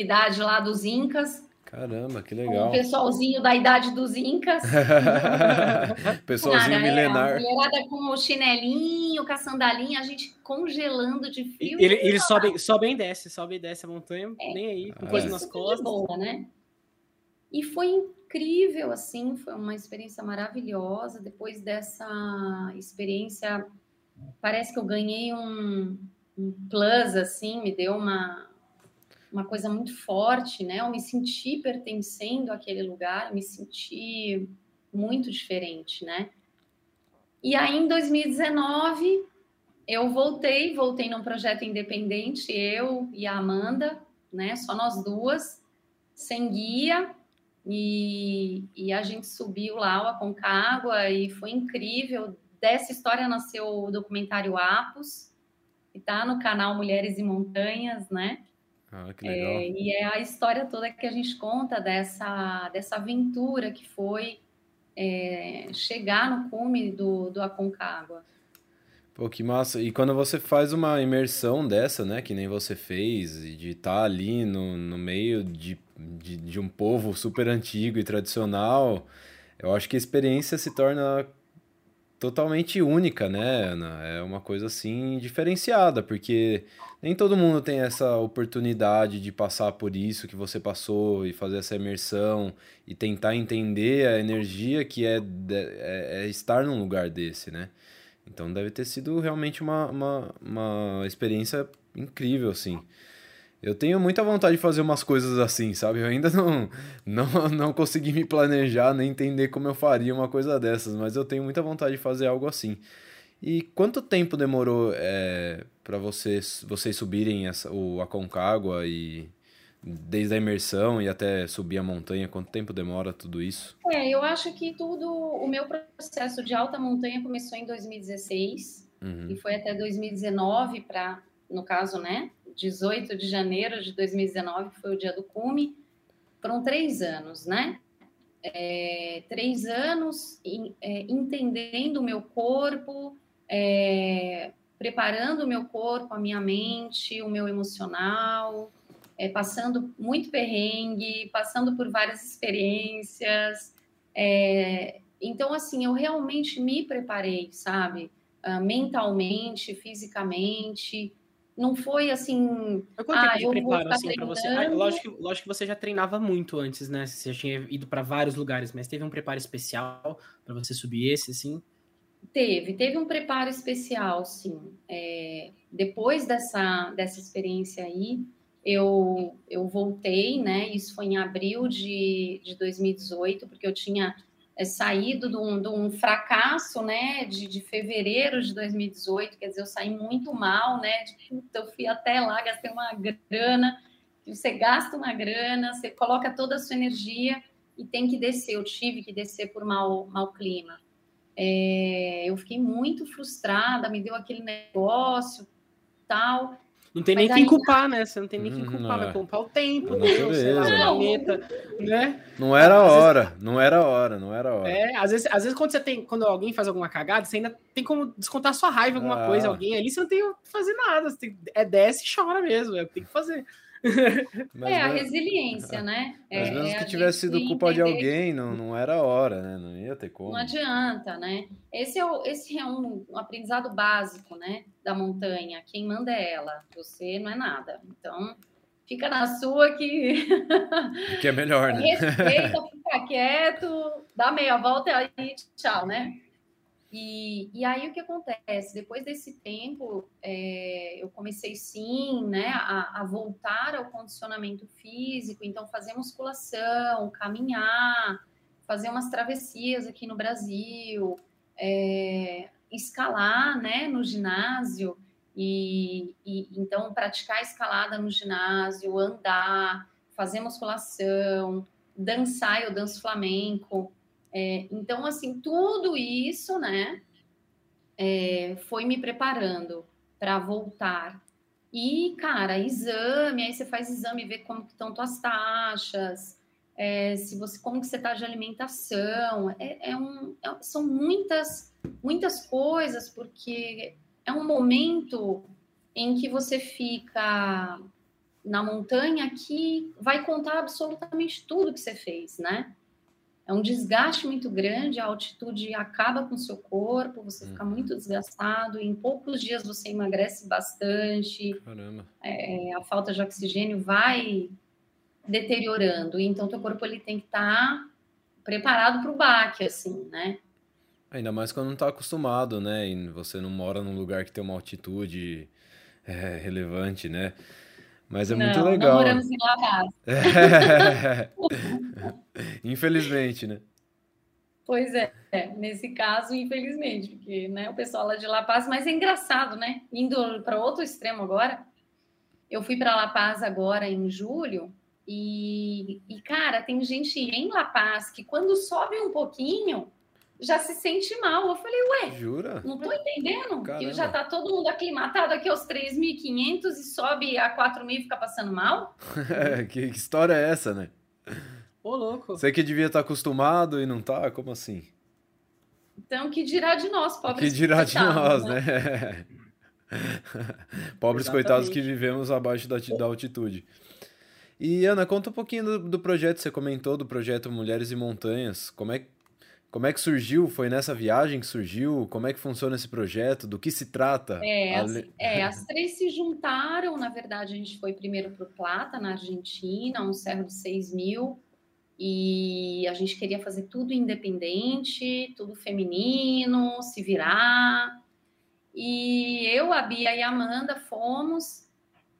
idade lá dos Incas, Caramba, que legal. pessoalzinho da idade dos Incas. Pessoalzinho Cara, é, milenar. a mulherada com o chinelinho, com a sandalinha, a gente congelando de E frio. Ele, ele sobe, sobe e desce, sobe e desce a montanha, nem aí, com É. coisa nas super de costas. boa, né? E foi incrível, assim, foi uma experiência maravilhosa. Depois dessa experiência, parece que eu ganhei um, um plus, assim, me deu uma, uma coisa muito forte, né? Eu me senti pertencendo àquele lugar, me senti muito diferente, né? E aí, em 2019, eu voltei, voltei num projeto independente, eu e a Amanda, né? Só nós duas, sem guia, e, e a gente subiu lá o Aconcagua e foi incrível. Dessa história nasceu o documentário Apos, que está no canal Mulheres e Montanhas, né? Ah, que legal. É, e é a história toda que a gente conta dessa, dessa aventura que foi é, chegar no cume do, do Aconcagua. Pô, que massa. E quando você faz uma imersão dessa, né, que nem você fez, de estar tá ali no, no meio de, de, de um povo super antigo e tradicional, eu acho que a experiência se torna totalmente única, né, Ana? É uma coisa assim diferenciada, porque nem todo mundo tem essa oportunidade de passar por isso que você passou e fazer essa imersão e tentar entender a energia que é, é, é estar num lugar desse, né? Então deve ter sido realmente uma, uma, uma experiência incrível, assim. Eu tenho muita vontade de fazer umas coisas assim, sabe? Eu ainda não, não, não consegui me planejar nem entender como eu faria uma coisa dessas, mas eu tenho muita vontade de fazer algo assim. E quanto tempo demorou é, para vocês, vocês subirem essa, o Aconcagua e desde a imersão e até subir a montanha? Quanto tempo demora tudo isso? É, eu acho que tudo, o meu processo de alta montanha começou em 2016 uhum. e foi até 2019 para, no caso, né, 18 de janeiro de 2019 foi o dia do cume. Foram três anos, né? É, três anos em, é, entendendo o meu corpo, é, preparando o meu corpo, a minha mente, o meu emocional, é, passando muito perrengue, passando por várias experiências. É, então, assim, eu realmente me preparei, sabe? Uh, mentalmente, fisicamente. Não foi assim. Foi quanto ah, tempo de preparo assim, para você? Ah, lógico, que, lógico que você já treinava muito antes, né? Você já tinha ido para vários lugares, mas teve um preparo especial para você subir esse, assim? Teve, teve um preparo especial, sim. É, depois dessa, dessa experiência aí, eu, eu voltei, né? Isso foi em abril de, de 2018, porque eu tinha é, saído de um, de um, fracasso, né? De, de fevereiro de 2018, quer dizer, eu saí muito mal, né? De, puta, eu fui até lá, gastei uma grana. Você gasta uma grana, você coloca toda a sua energia e tem que descer. Eu tive que descer por mau, mau clima. É, eu fiquei muito frustrada, me deu aquele negócio, tal. Não tem nem quem culpar, né? Você não tem nem quem culpar, não vai é. culpar o tempo, né? planeta, né? Não era a hora, vezes... não era a hora, não era a hora. É, às vezes, às vezes quando você tem, quando alguém faz alguma cagada, você ainda tem como descontar sua raiva alguma ah. coisa, alguém ali, você não tem que fazer nada, você tem, é desce e chora mesmo, é o que tem que fazer. Mas é a resiliência, né? Mas é, mesmo é que tivesse sido culpa de alguém, não, não era a hora, né? Não ia ter como. Não adianta, né? Esse é, o, esse é um, um aprendizado básico, né? Da montanha. Quem manda é ela. Você não é nada. Então, fica na sua que. que é melhor, né? Respeita, fica quieto, dá meia volta e tchau, né? E, e aí o que acontece? Depois desse tempo, é, eu comecei sim, né, a, a, voltar ao condicionamento físico, então fazer musculação, caminhar, fazer umas travessias aqui no Brasil, é, escalar, né, no ginásio e, e então praticar escalada no ginásio, andar, fazer musculação, dançar, eu danço flamenco. É, então, assim, tudo isso, né, é, foi me preparando para voltar. E, cara, exame, aí você faz exame, vê como estão tuas taxas, é, se você, como que você está de alimentação. É, é um, é, são muitas, muitas coisas, porque é um momento em que você fica na montanha que vai contar absolutamente tudo que você fez, né? É um desgaste muito grande, a altitude acaba com o seu corpo, você fica uhum. muito desgastado, e em poucos dias você emagrece bastante. Caramba. É, a falta de oxigênio vai deteriorando, então teu corpo ele tem que estar tá preparado para o baque, assim, né? Ainda mais quando não tá acostumado, né? E você não mora num lugar que tem uma altitude é, relevante, né? Mas é não, muito legal. Não moramos em La Paz. É. Infelizmente, né? Pois é, nesse caso, infelizmente, porque né, o pessoal lá de La Paz, mas é engraçado, né? Indo para outro extremo agora, eu fui para La Paz agora em julho e, e, cara, tem gente em La Paz que quando sobe um pouquinho já se sente mal. Eu falei, ué, Jura? Não tô entendendo. Caramba. Que já tá todo mundo aclimatado aqui aos 3.500 e sobe a 4.000 e fica passando mal? que, que história é essa, né? Ô, louco. Você que devia estar acostumado e não tá? Como assim? Então, que dirá de nós, pobres Que dirá de nós, né? né? pobres Exatamente. coitados que vivemos abaixo da, da altitude. E, Ana, conta um pouquinho do, do projeto. Você comentou do projeto Mulheres e Montanhas. Como é, como é que surgiu? Foi nessa viagem que surgiu? Como é que funciona esse projeto? Do que se trata? É, as, é, as três se juntaram. Na verdade, a gente foi primeiro para o Plata, na Argentina, um cerro de 6 mil e a gente queria fazer tudo independente, tudo feminino, se virar. E eu, a Bia e a Amanda fomos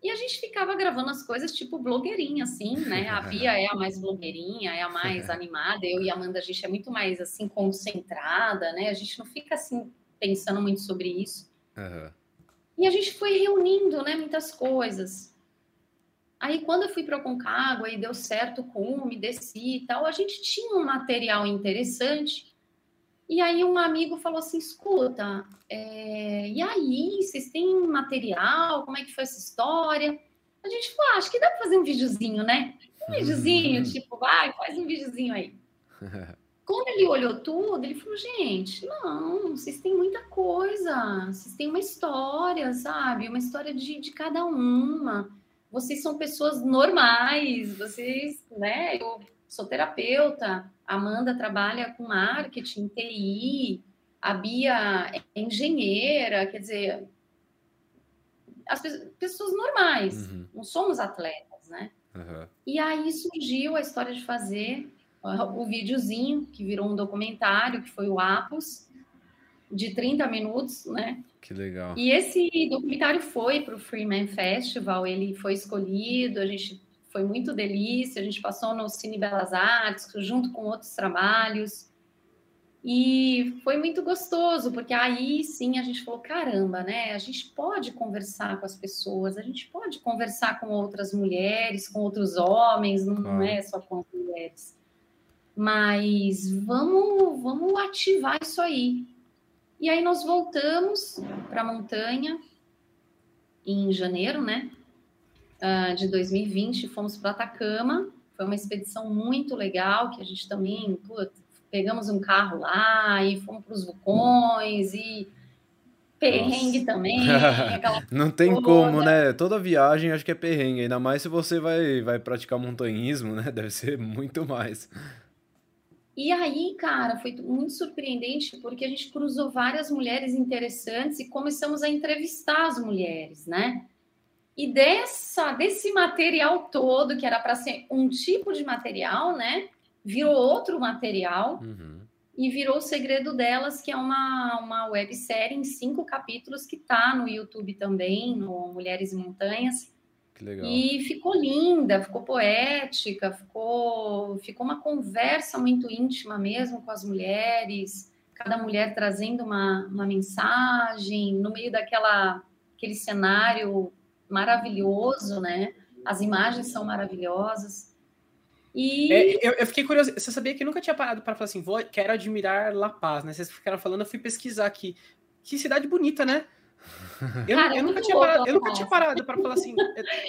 e a gente ficava gravando as coisas tipo blogueirinha, assim, né? A Bia é a mais blogueirinha, é a mais animada. Eu e a Amanda, a gente é muito mais, assim, concentrada, né? A gente não fica, assim, pensando muito sobre isso. Uhum. E a gente foi reunindo, né, muitas coisas. Aí, quando eu fui para o Concagua e deu certo o cume, desci e tal, a gente tinha um material interessante. E aí, um amigo falou assim: escuta, é... e aí, vocês têm material? Como é que foi essa história? A gente falou: ah, acho que dá para fazer um videozinho, né? Um videozinho, tipo, vai, faz um videozinho aí. Quando ele olhou tudo, ele falou: gente, não, vocês têm muita coisa, vocês têm uma história, sabe? Uma história de, de cada uma vocês são pessoas normais, vocês, né? Eu sou terapeuta, a Amanda trabalha com marketing, TI, a Bia é engenheira, quer dizer, as pessoas normais, uhum. não somos atletas, né? Uhum. E aí surgiu a história de fazer o videozinho, que virou um documentário, que foi o Apos, de 30 minutos, né? Que legal. E esse documentário foi para o Freeman Festival, ele foi escolhido, a gente foi muito delícia, a gente passou no Cine Belas Artes, junto com outros trabalhos. E foi muito gostoso, porque aí sim a gente falou: caramba, né? A gente pode conversar com as pessoas, a gente pode conversar com outras mulheres, com outros homens, não, não é só com as mulheres. Mas vamos, vamos ativar isso aí. E aí nós voltamos para a montanha em janeiro, né? Uh, de 2020, fomos para Atacama. Foi uma expedição muito legal, que a gente também putz, pegamos um carro lá e fomos para os vulcões e perrengue Nossa. também. Não tem toda. como, né? Toda viagem acho que é perrengue, ainda mais se você vai, vai praticar montanhismo, né? Deve ser muito mais. E aí, cara, foi muito surpreendente porque a gente cruzou várias mulheres interessantes e começamos a entrevistar as mulheres, né? E dessa, desse material todo, que era para ser um tipo de material, né? Virou outro material uhum. e virou o segredo delas, que é uma, uma websérie em cinco capítulos que tá no YouTube também, no Mulheres e Montanhas. Que legal. E ficou linda, ficou poética, ficou, ficou uma conversa muito íntima mesmo com as mulheres, cada mulher trazendo uma, uma mensagem no meio daquela aquele cenário maravilhoso, né? As imagens são maravilhosas. E é, eu, eu, fiquei curioso. Você sabia que nunca tinha parado para falar assim, vou, quero admirar La Paz, né? Vocês ficaram falando, eu fui pesquisar aqui. Que cidade bonita, né? Eu, Cara, eu, nunca, tinha parado, eu nunca tinha parado para falar assim.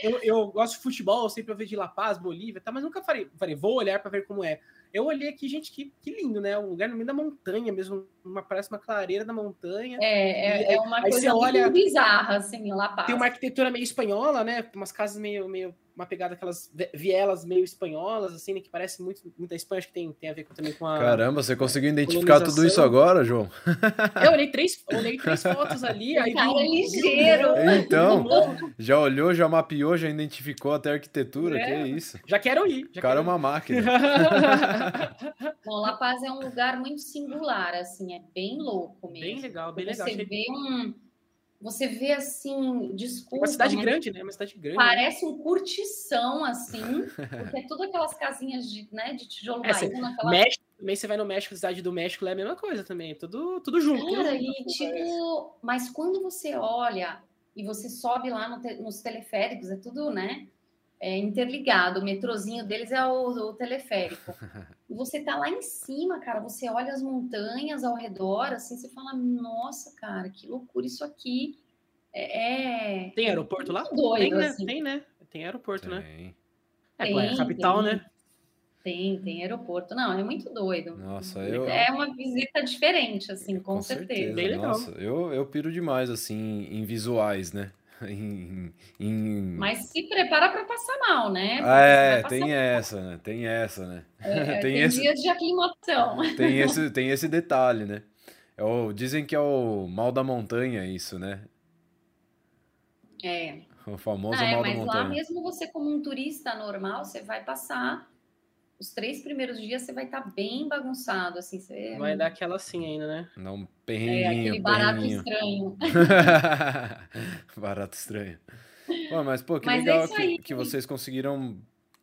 Eu, eu, gosto de futebol, sempre eu vejo de La Paz, Bolívia, tá, mas nunca falei, falei vou olhar para ver como é. Eu olhei aqui, gente, que, que lindo, né? Um lugar no meio da montanha mesmo, uma, parece uma clareira da montanha. É, é, é uma coisa olha, bizarra, assim, La Paz. Tem uma arquitetura meio espanhola, né? Umas casas meio, meio uma pegada aquelas vielas meio espanholas, assim, né, que parece muito, muita Espanha, acho que tem, tem a ver também com a. Caramba, você conseguiu identificar tudo isso agora, João? Eu olhei três, olhei três fotos ali, aí. Cara, vi, ligeiro. Então, já olhou, já mapeou, já identificou até a arquitetura, é, que é isso. Já quero ir. Já o cara quero... é uma máquina. Bom, La Paz é um lugar muito singular, assim, é bem louco mesmo. Bem legal, bem Você legal. Você vê um você vê assim, desculpa. Uma cidade grande, né? Uma cidade grande. Parece né? um curtição, assim, porque é tudo aquelas casinhas de, né, de tijolo é, baiano. Aquela... México, também você vai no México, cidade do México, é a mesma coisa também. Tudo, tudo junto. Cara, tudo e tipo, mas quando você olha e você sobe lá no te, nos teleféricos, é tudo, né? É interligado. O metrozinho deles é o, o teleférico. E você tá lá em cima, cara. Você olha as montanhas ao redor, assim, você fala: Nossa, cara, que loucura isso aqui. É. Tem aeroporto lá? Doido, tem, né? Assim. Tem, né? Tem aeroporto, tem. né? É, tem, é a capital, tem. né? Tem, tem aeroporto. Não, é muito doido. Nossa, eu. É uma visita diferente, assim, com, com certeza. certeza. Bem legal. Nossa, eu, eu piro demais, assim, em visuais, né? Em, em... Mas se prepara para passar mal, né? Ah, é, tem essa, né? Tem essa, né? É, tem, tem esse... dias de aclimação. Tem esse, tem esse detalhe, né? É o, dizem que é o mal da montanha isso, né? É. O famoso ah, é, mal da mas montanha. lá mesmo você como um turista normal, você vai passar os três primeiros dias você vai estar tá bem bagunçado, assim, você... Vai dar aquela assim ainda, né? Dá um É, perrenguinho, aquele barato perrenguinho. estranho. barato estranho. Pô, mas, pô, que Mas é legal isso que, aí. que vocês conseguiram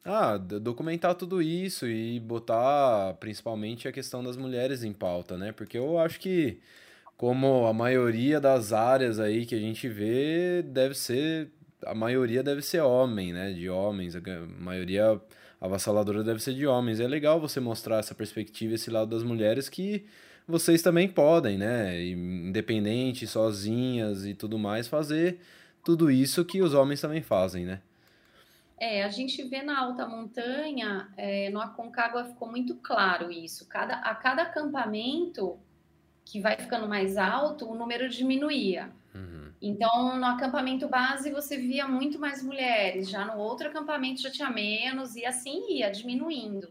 ah, documentar tudo isso e botar principalmente a questão das mulheres em pauta, né? Porque eu acho que, como a maioria das áreas aí que a gente vê, deve ser. A maioria deve ser homem, né? De homens. A maioria avassaladora deve ser de homens. É legal você mostrar essa perspectiva, esse lado das mulheres que vocês também podem, né? Independente, sozinhas e tudo mais, fazer tudo isso que os homens também fazem, né? É, a gente vê na alta montanha, é, no Aconcagua ficou muito claro isso. Cada, a cada acampamento que vai ficando mais alto, o número diminuía. Uhum. Então, no acampamento base, você via muito mais mulheres, já no outro acampamento já tinha menos, e assim ia diminuindo.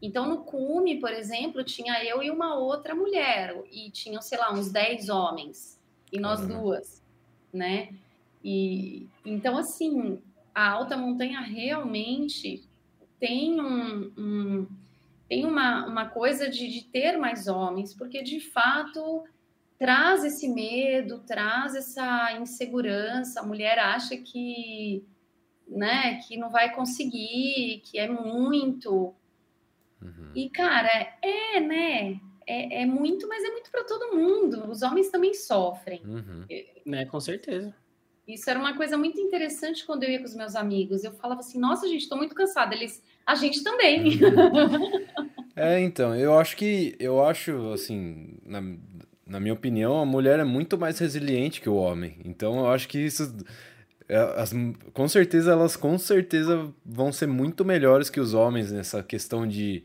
Então, no cume, por exemplo, tinha eu e uma outra mulher, e tinham, sei lá, uns 10 homens, e nós Caramba. duas, né? E então, assim, a alta montanha realmente tem um, um- tem uma, uma coisa de, de ter mais homens, porque de fato traz esse medo, traz essa insegurança. A mulher acha que, né, que não vai conseguir, que é muito. Uhum. E cara, é, né? É, é muito, mas é muito para todo mundo. Os homens também sofrem. Uhum. Né, com certeza. Isso era uma coisa muito interessante quando eu ia com os meus amigos. Eu falava assim: Nossa, gente, estou muito cansada. Eles, a gente também. É, então, eu acho que, eu acho, assim, na, na minha opinião, a mulher é muito mais resiliente que o homem. Então, eu acho que isso, é, as- com certeza, elas com certeza vão ser muito melhores que os homens nessa questão de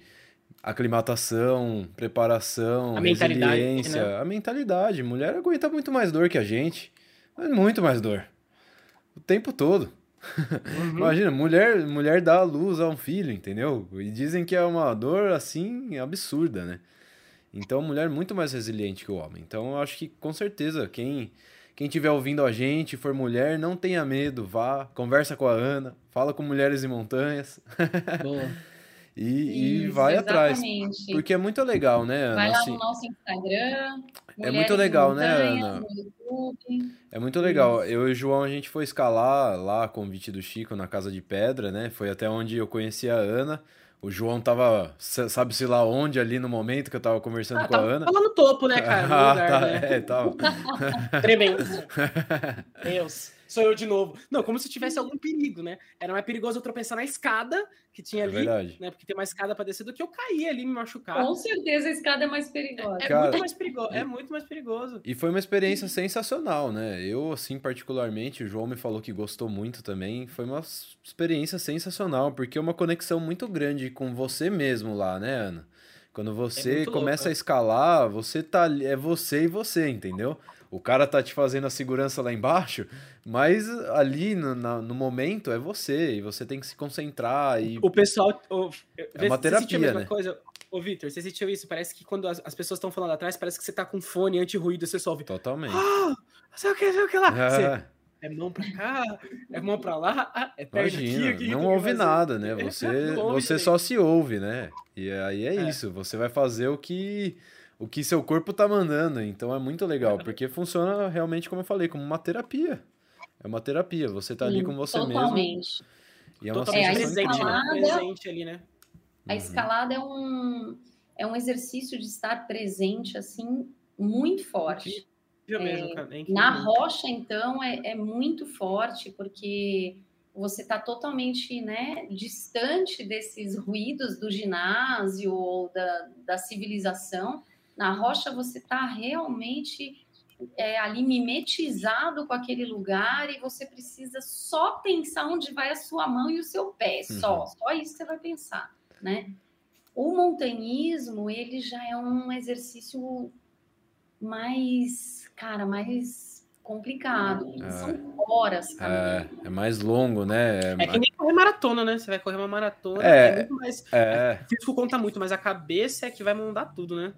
aclimatação, preparação, A mentalidade, resiliência, né? a mentalidade. Mulher aguenta muito mais dor que a gente, muito mais dor. O tempo todo. Uhum. Imagina, mulher, mulher dá à luz a um filho, entendeu? E dizem que é uma dor assim absurda, né? Então, mulher é muito mais resiliente que o homem. Então, eu acho que com certeza quem quem estiver ouvindo a gente, for mulher, não tenha medo, vá, conversa com a Ana, fala com mulheres em montanhas Boa. e, e Isso, vai atrás, exatamente. porque é muito legal, né, Ana? Vai lá Assim, no nosso Instagram. É muito legal, né, Ana? É muito legal. Eu e o João, a gente foi escalar lá, a convite do Chico, na Casa de Pedra, né? Foi até onde eu conheci a Ana. O João tava, sa- sabe-se lá onde, ali no momento que eu tava conversando Ah, com a tá, Ana. tá lá no topo, né, cara? No Ah, lugar, tá, né? é, tava. Tremendo. Deus, sou eu de novo. Não, como se tivesse algum perigo, né? Era mais perigoso eu tropeçar na escada que tinha É ali, verdade. né? Porque tem uma escada pra descer do que eu cair ali, me machucar. Com certeza a escada é mais perigosa. É Cara, muito mais perigoso. É muito mais perigoso. E foi uma experiência sensacional, né? Eu, assim, particularmente, o João me falou que gostou muito também. Foi uma experiência sensacional, porque é uma conexão muito grande com você mesmo lá, né, Ana? Quando você muito louco, começa a é. escalar, você tá ali, é você e você, entendeu? O cara tá te fazendo a segurança lá embaixo, mas ali no, na, no momento é você, e você tem que se concentrar. E... O pessoal. O, é uma terapia, né? Coisa? Ô, Victor, você sentiu isso? Parece que quando as, as pessoas estão falando atrás, parece que você tá com fone anti-ruído, você só ouve. Totalmente. Ah, sei o que, sei o que lá. É. Você, é mão pra cá, é mão pra lá, é perto Imagina, aqui, aqui, Não ouve nada, né? Você, é, você só se ouve, né? E aí é, é, isso, você vai fazer o que o que seu corpo tá mandando. Então é muito legal, porque funciona realmente, como eu falei, como uma terapia. É uma terapia, você tá Sim, ali com você totalmente. mesmo. E é uma totalmente. sensação presente, né? presente ali, né? A uhum. escalada é um, é um exercício de estar presente, assim, muito forte. É, mesmo, cara. É na rocha, então, é, é muito forte, porque você está totalmente né, distante desses ruídos do ginásio ou da, da civilização. Na rocha, você está realmente é, ali mimetizado com aquele lugar e você precisa só pensar onde vai a sua mão e o seu pé, só. Uhum. Só isso você vai pensar, né? O montanhismo, ele já é um exercício mais, cara, mais complicado. É. São horas, cara. É, é, mais longo, né? É, é que nem correr maratona, né? Você vai correr uma maratona, é, é muito mais. É. O físico conta muito, mas a cabeça é que vai mudar tudo, né?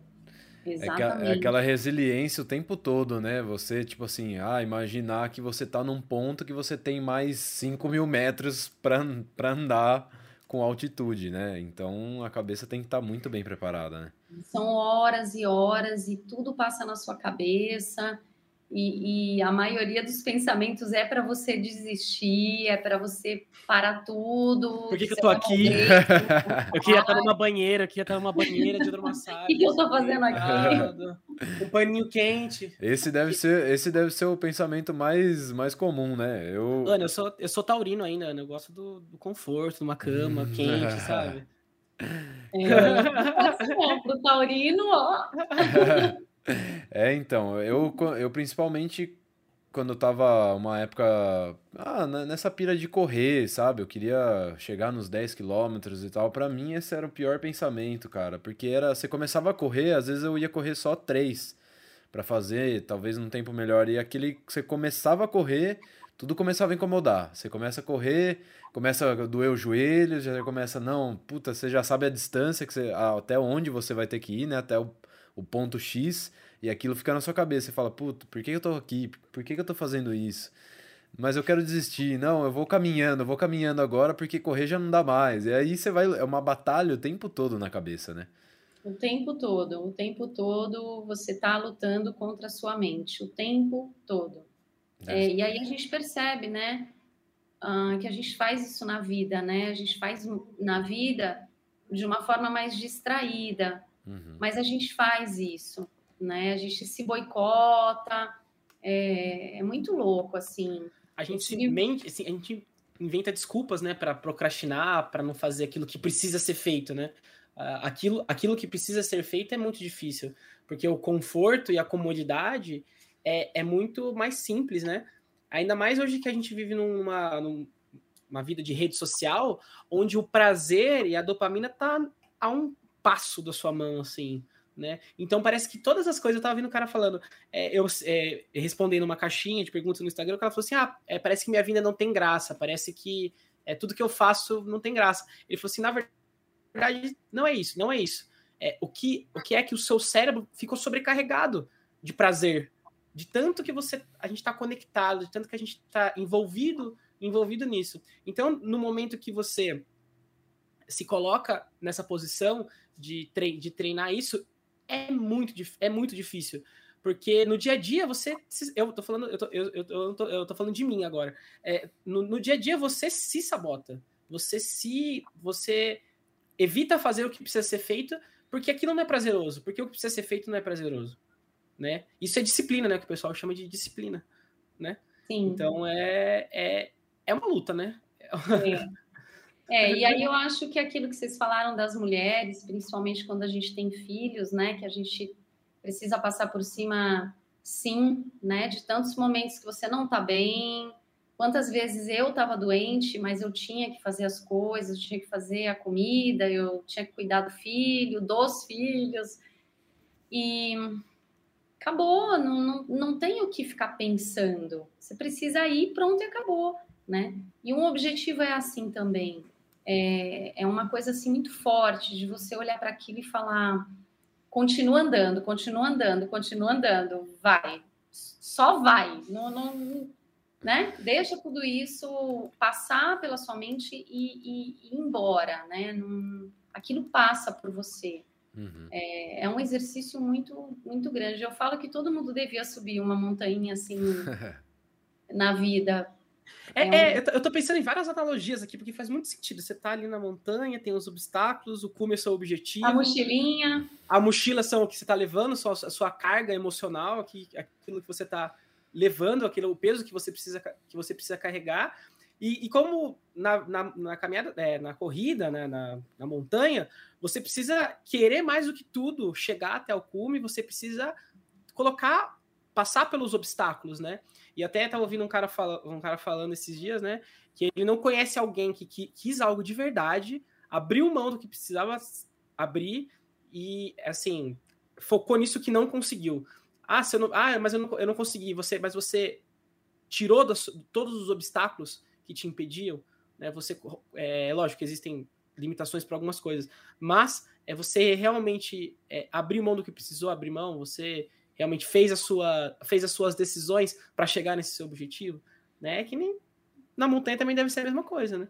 Exatamente. É, é aquela resiliência o tempo todo, né? Você, tipo assim, ah, imaginar que você tá num ponto que você tem mais 5 mil metros para andar com altitude, né? Então a cabeça tem que estar tá muito bem preparada, né? São horas e horas e tudo passa na sua cabeça. E, e, a maioria dos pensamentos é para você desistir, é para você parar tudo. Por que, que eu tô aqui? eu queria estar numa banheira, eu queria estar numa banheira de hidromassagem. O que, que eu tô fazendo aqui? Um paninho quente. Esse deve ser, esse deve ser o pensamento mais, mais comum, né? Eu... Ana, eu sou, eu sou taurino ainda, Ana. Eu gosto do, do conforto, de uma cama quente, sabe? É, assim, pro taurino, ó. É, então, eu, eu principalmente quando eu tava uma época ah, nessa pira de correr, sabe? Eu queria chegar nos 10 quilômetros e tal. Para mim, esse era o pior pensamento, cara. Porque era, você começava a correr, às vezes eu ia correr só 3 para fazer, talvez num tempo melhor. E aquele que você começava a correr, tudo começava a incomodar. Você começa a correr, começa a doer o joelho, já começa, não, puta, você já sabe a distância que você, até onde você vai ter que ir, né? Até o o ponto X, e aquilo fica na sua cabeça. Você fala, puto, por que eu tô aqui? Por que eu tô fazendo isso? Mas eu quero desistir. Não, eu vou caminhando, eu vou caminhando agora porque correr já não dá mais. E aí você vai. É uma batalha o tempo todo na cabeça, né? O tempo todo, o tempo todo você tá lutando contra a sua mente, o tempo todo. É, e aí a gente percebe, né, uh, que a gente faz isso na vida, né? A gente faz na vida de uma forma mais distraída, Uhum. Mas a gente faz isso, né? A gente se boicota, é, é muito louco, assim. A gente, se... mente, assim, a gente inventa desculpas, né, para procrastinar, para não fazer aquilo que precisa ser feito, né? Aquilo, aquilo que precisa ser feito é muito difícil, porque o conforto e a comodidade é, é muito mais simples, né? Ainda mais hoje que a gente vive numa, numa vida de rede social, onde o prazer e a dopamina tá a um passo da sua mão, assim, né? Então parece que todas as coisas, eu tava vendo o cara falando, é, eu é, respondendo uma caixinha de perguntas no Instagram, o cara falou assim: ah, é, parece que minha vida não tem graça, parece que é, tudo que eu faço não tem graça. Ele falou assim: na verdade, não é isso, não é isso. É, o, que, o que é que o seu cérebro ficou sobrecarregado de prazer, de tanto que você a gente está conectado, de tanto que a gente está envolvido envolvido nisso. Então, no momento que você se coloca nessa posição de, tre de treinar isso, é muito, é muito difícil. Porque no dia a dia você. Eu tô falando, eu tô, eu, eu, eu tô, eu tô falando de mim agora. É, no, no dia a dia você se sabota. Você se. Você evita fazer o que precisa ser feito, porque aquilo não é prazeroso. Porque o que precisa ser feito não é prazeroso. Né? Isso é disciplina, né? Que o pessoal chama de disciplina. Né? Sim. Então é, é, é uma luta, né? É. É, e aí eu acho que aquilo que vocês falaram das mulheres, principalmente quando a gente tem filhos, né, que a gente precisa passar por cima, sim, né, de tantos momentos que você não tá bem. Quantas vezes eu estava doente, mas eu tinha que fazer as coisas, eu tinha que fazer a comida, eu tinha que cuidar do filho, dos filhos. E, acabou, não, não, não tem o que ficar pensando. Você precisa ir, pronto e acabou, né? E um objetivo é assim também. É, é uma coisa assim muito forte de você olhar para aquilo e falar: continua andando, continua andando, continua andando, vai, só vai, não, não, né? Deixa tudo isso passar pela sua mente e, e, e ir embora, né? Não, aquilo passa por você. Uhum. É, é, um exercício muito, muito grande. Eu falo que todo mundo devia subir uma montanha assim na vida. É, é, é eu tô pensando em várias analogias aqui, porque faz muito sentido. Você tá ali na montanha, tem os obstáculos, o cume é seu objetivo. A mochilinha. A mochila são o que você tá levando, sua, a sua carga emocional, aquilo que você tá levando, aquele, o peso que você precisa, que você precisa carregar. E, e como na, na, na caminhada, é, na corrida, né, na, na montanha, você precisa querer mais do que tudo chegar até o cume, você precisa colocar, passar pelos obstáculos, né? E até estava ouvindo um cara, fala, um cara falando esses dias, né? Que ele não conhece alguém que, que quis algo de verdade, abriu mão do que precisava abrir e, assim, focou nisso que não conseguiu. Ah, você não, ah mas eu não, eu não consegui. Você, mas você tirou das, todos os obstáculos que te impediam, né? Você, é lógico que existem limitações para algumas coisas, mas é você realmente é, abrir mão do que precisou abrir mão, você realmente fez a sua fez as suas decisões para chegar nesse seu objetivo, né? É que nem na montanha também deve ser a mesma coisa, né?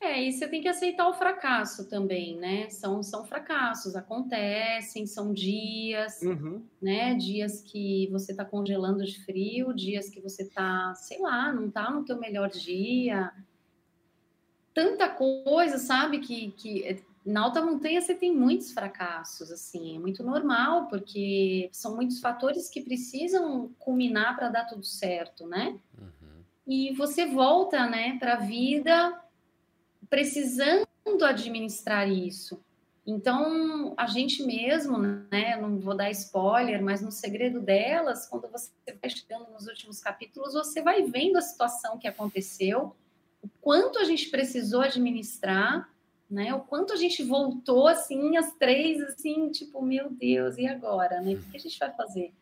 É, e você tem que aceitar o fracasso também, né? São, são fracassos, acontecem, são dias, uhum. né? Dias que você tá congelando de frio, dias que você tá, sei lá, não tá no teu melhor dia. Tanta coisa, sabe? Que, que na alta montanha você tem muitos fracassos, assim, é muito normal, porque são muitos fatores que precisam culminar para dar tudo certo, né? Uhum. E você volta, né, para a vida precisando administrar isso. Então, a gente mesmo, né, não vou dar spoiler, mas no segredo delas, quando você vai chegando nos últimos capítulos, você vai vendo a situação que aconteceu, o quanto a gente precisou administrar, né, o quanto a gente voltou assim, as três, assim, tipo, meu Deus, e agora, né, o que a gente vai fazer?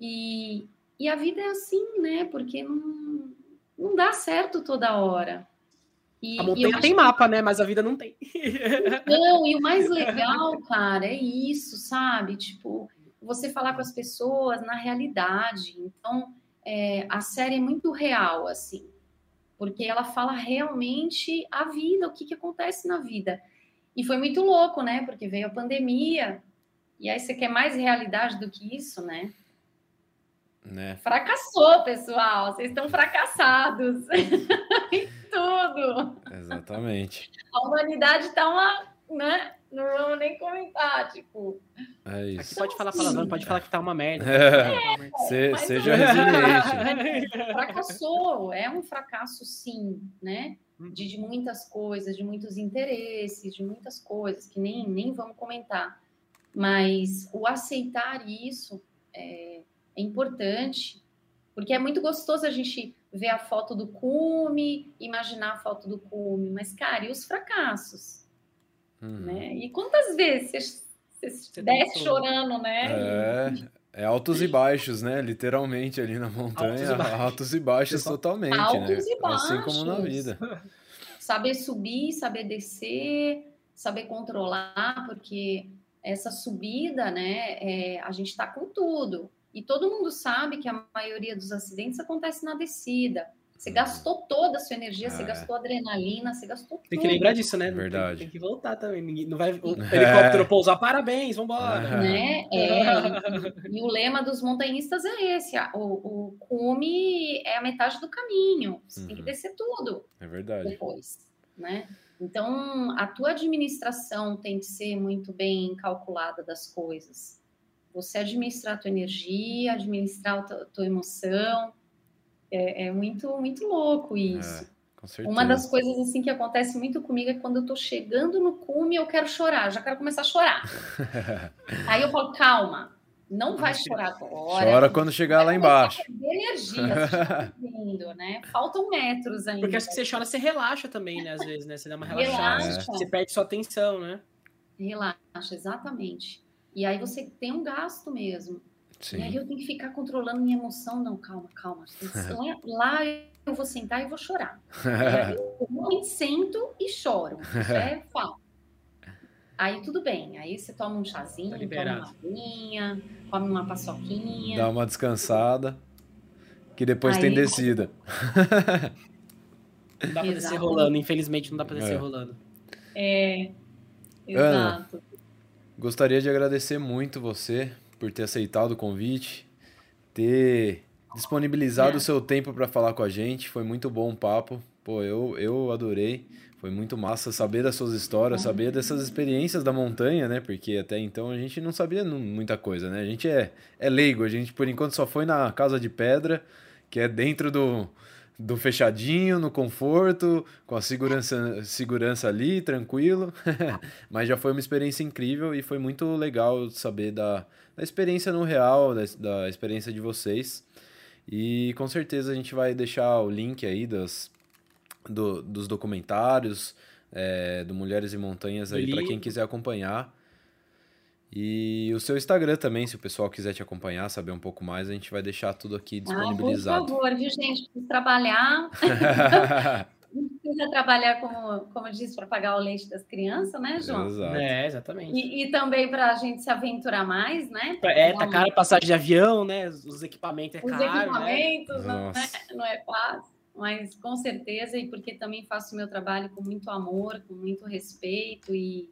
E, e a vida é assim, né, porque não, não dá certo toda hora. E, a montanha tem mapa, né? Mas a vida não tem. Não, e o mais legal, cara, é isso, sabe? Tipo, você falar com as pessoas na realidade. Então, é, a série é muito real, assim, porque ela fala realmente a vida, o que, que acontece na vida. E foi muito louco, né? Porque veio a pandemia, e aí você quer mais realidade do que isso, né? Né? Fracassou, pessoal. Vocês estão fracassados. tudo. Exatamente. A humanidade está uma, né? Não vamos nem comentar, tipo. É isso. Aqui pode falar palavrão, pode falar que tá uma merda. É, Se, seja resiliente. Fracassou, é um fracasso sim, né? De, de, muitas coisas, de muitos interesses, de muitas coisas que nem, nem vamos comentar. Mas o aceitar isso é, é importante, porque é muito gostoso a gente ver a foto do cume, imaginar a foto do cume, mas, cara, e os fracassos? Hum. Né? E quantas vezes você, você desce chorando, né? É, é altos e baixos, né? Literalmente ali na montanha, altos e baixos, altos e baixos totalmente, altos né? E baixos. Assim como na vida. Saber subir, saber descer, saber controlar, porque essa subida, né? É, a gente está com tudo. E todo mundo sabe que a maioria dos acidentes acontece na descida. Você gastou toda a sua energia, você é. gastou adrenalina, você gastou Tem que lembrar disso, né? Verdade. Tem, tem que voltar também. Não vai o é. helicóptero pousar, parabéns, vambora. Né? É, e, e, o lema dos montanhistas é esse: o, o cume é a metade do caminho. Você uhum. tem que uhum. descer tudo. É verdade. Depois, né? Então, a tua administração tem que ser muito bem calculada das coisas. Você administrar a tua energia, administrar a tua, tua emoção. É, é, muito, muito louco isso. É, Uma das coisas assim que acontece muito comigo é quando eu tô chegando no cume, eu quero chorar, já quero começar a chorar. Aí eu falo, calma, não vai chorar agora. Chora quando chegar lá embaixo. energia, tá vindo, né? Faltam metros ainda. Porque acho que você chora, você relaxa também, né? Às vezes, né? Você dá uma relaxada, relaxa. você perde sua atenção, né? Relaxa, exatamente. E aí você tem um gasto mesmo. Sim. E aí eu tenho que ficar controlando minha emoção. Não, calma, calma. É, lá eu vou sentar e vou chorar. aí eu sento e choro. Isso é fato. Aí tudo bem. Aí você toma um chazinho, tá toma uma aguinha, come uma paçoquinha. Dá uma descansada. Que depois aí, tem descida. Não dá pra descer rolando, infelizmente não dá pra descer é. rolando. É, exato. Ana, gostaria de agradecer muito você por ter aceitado o convite, ter disponibilizado é. o seu tempo para falar com a gente. Foi muito bom o papo. Pô, eu, eu adorei. Foi muito massa saber das suas histórias, saber dessas experiências da montanha, né? Porque até então a gente não sabia muita coisa, né? A gente é, é leigo, a gente por enquanto só foi na Casa de Pedra, que é dentro do, do fechadinho, no conforto, com a segurança, segurança ali, tranquilo. Mas já foi uma experiência incrível e foi muito legal saber da, da experiência no real, da, da experiência de vocês. E com certeza a gente vai deixar o link aí das, do, dos documentários, é, do Mulheres e Montanhas aí para quem quiser acompanhar. E o seu Instagram também, se o pessoal quiser te acompanhar, saber um pouco mais, a gente vai deixar tudo aqui disponibilizado. Ah, por favor, viu, gente? Preciso trabalhar. precisa trabalhar, como, como diz, para pagar o leite das crianças, né, João? Exato. É, exatamente. E, e também para a gente se aventurar mais, né? É, tá cara passagem de avião, né? Os equipamentos é Os caro. Os né? equipamentos né? não, é, não é fácil, mas com certeza, e porque também faço o meu trabalho com muito amor, com muito respeito e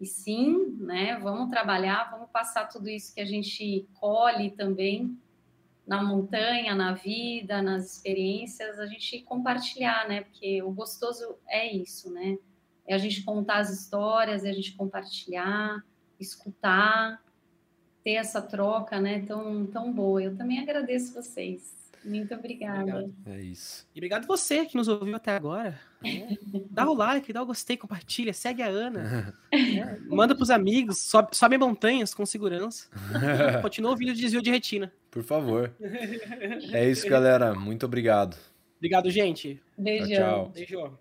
e sim, né, vamos trabalhar, vamos passar tudo isso que a gente colhe também na montanha, na vida, nas experiências, a gente compartilhar, né? Porque o gostoso é isso, né? É a gente contar as histórias, é a gente compartilhar, escutar, ter essa troca, né? Tão, tão boa. Eu também agradeço vocês. Muito obrigada. Obrigado. É isso. E obrigado você que nos ouviu até agora. dá o like, dá o gostei, compartilha, segue a Ana. é, manda pros amigos, sobe, sobe montanhas com segurança. Continua ouvindo o desvio de retina. Por favor. É isso, galera. Muito obrigado. Obrigado, gente. Beijo. Tchau, tchau. Beijo.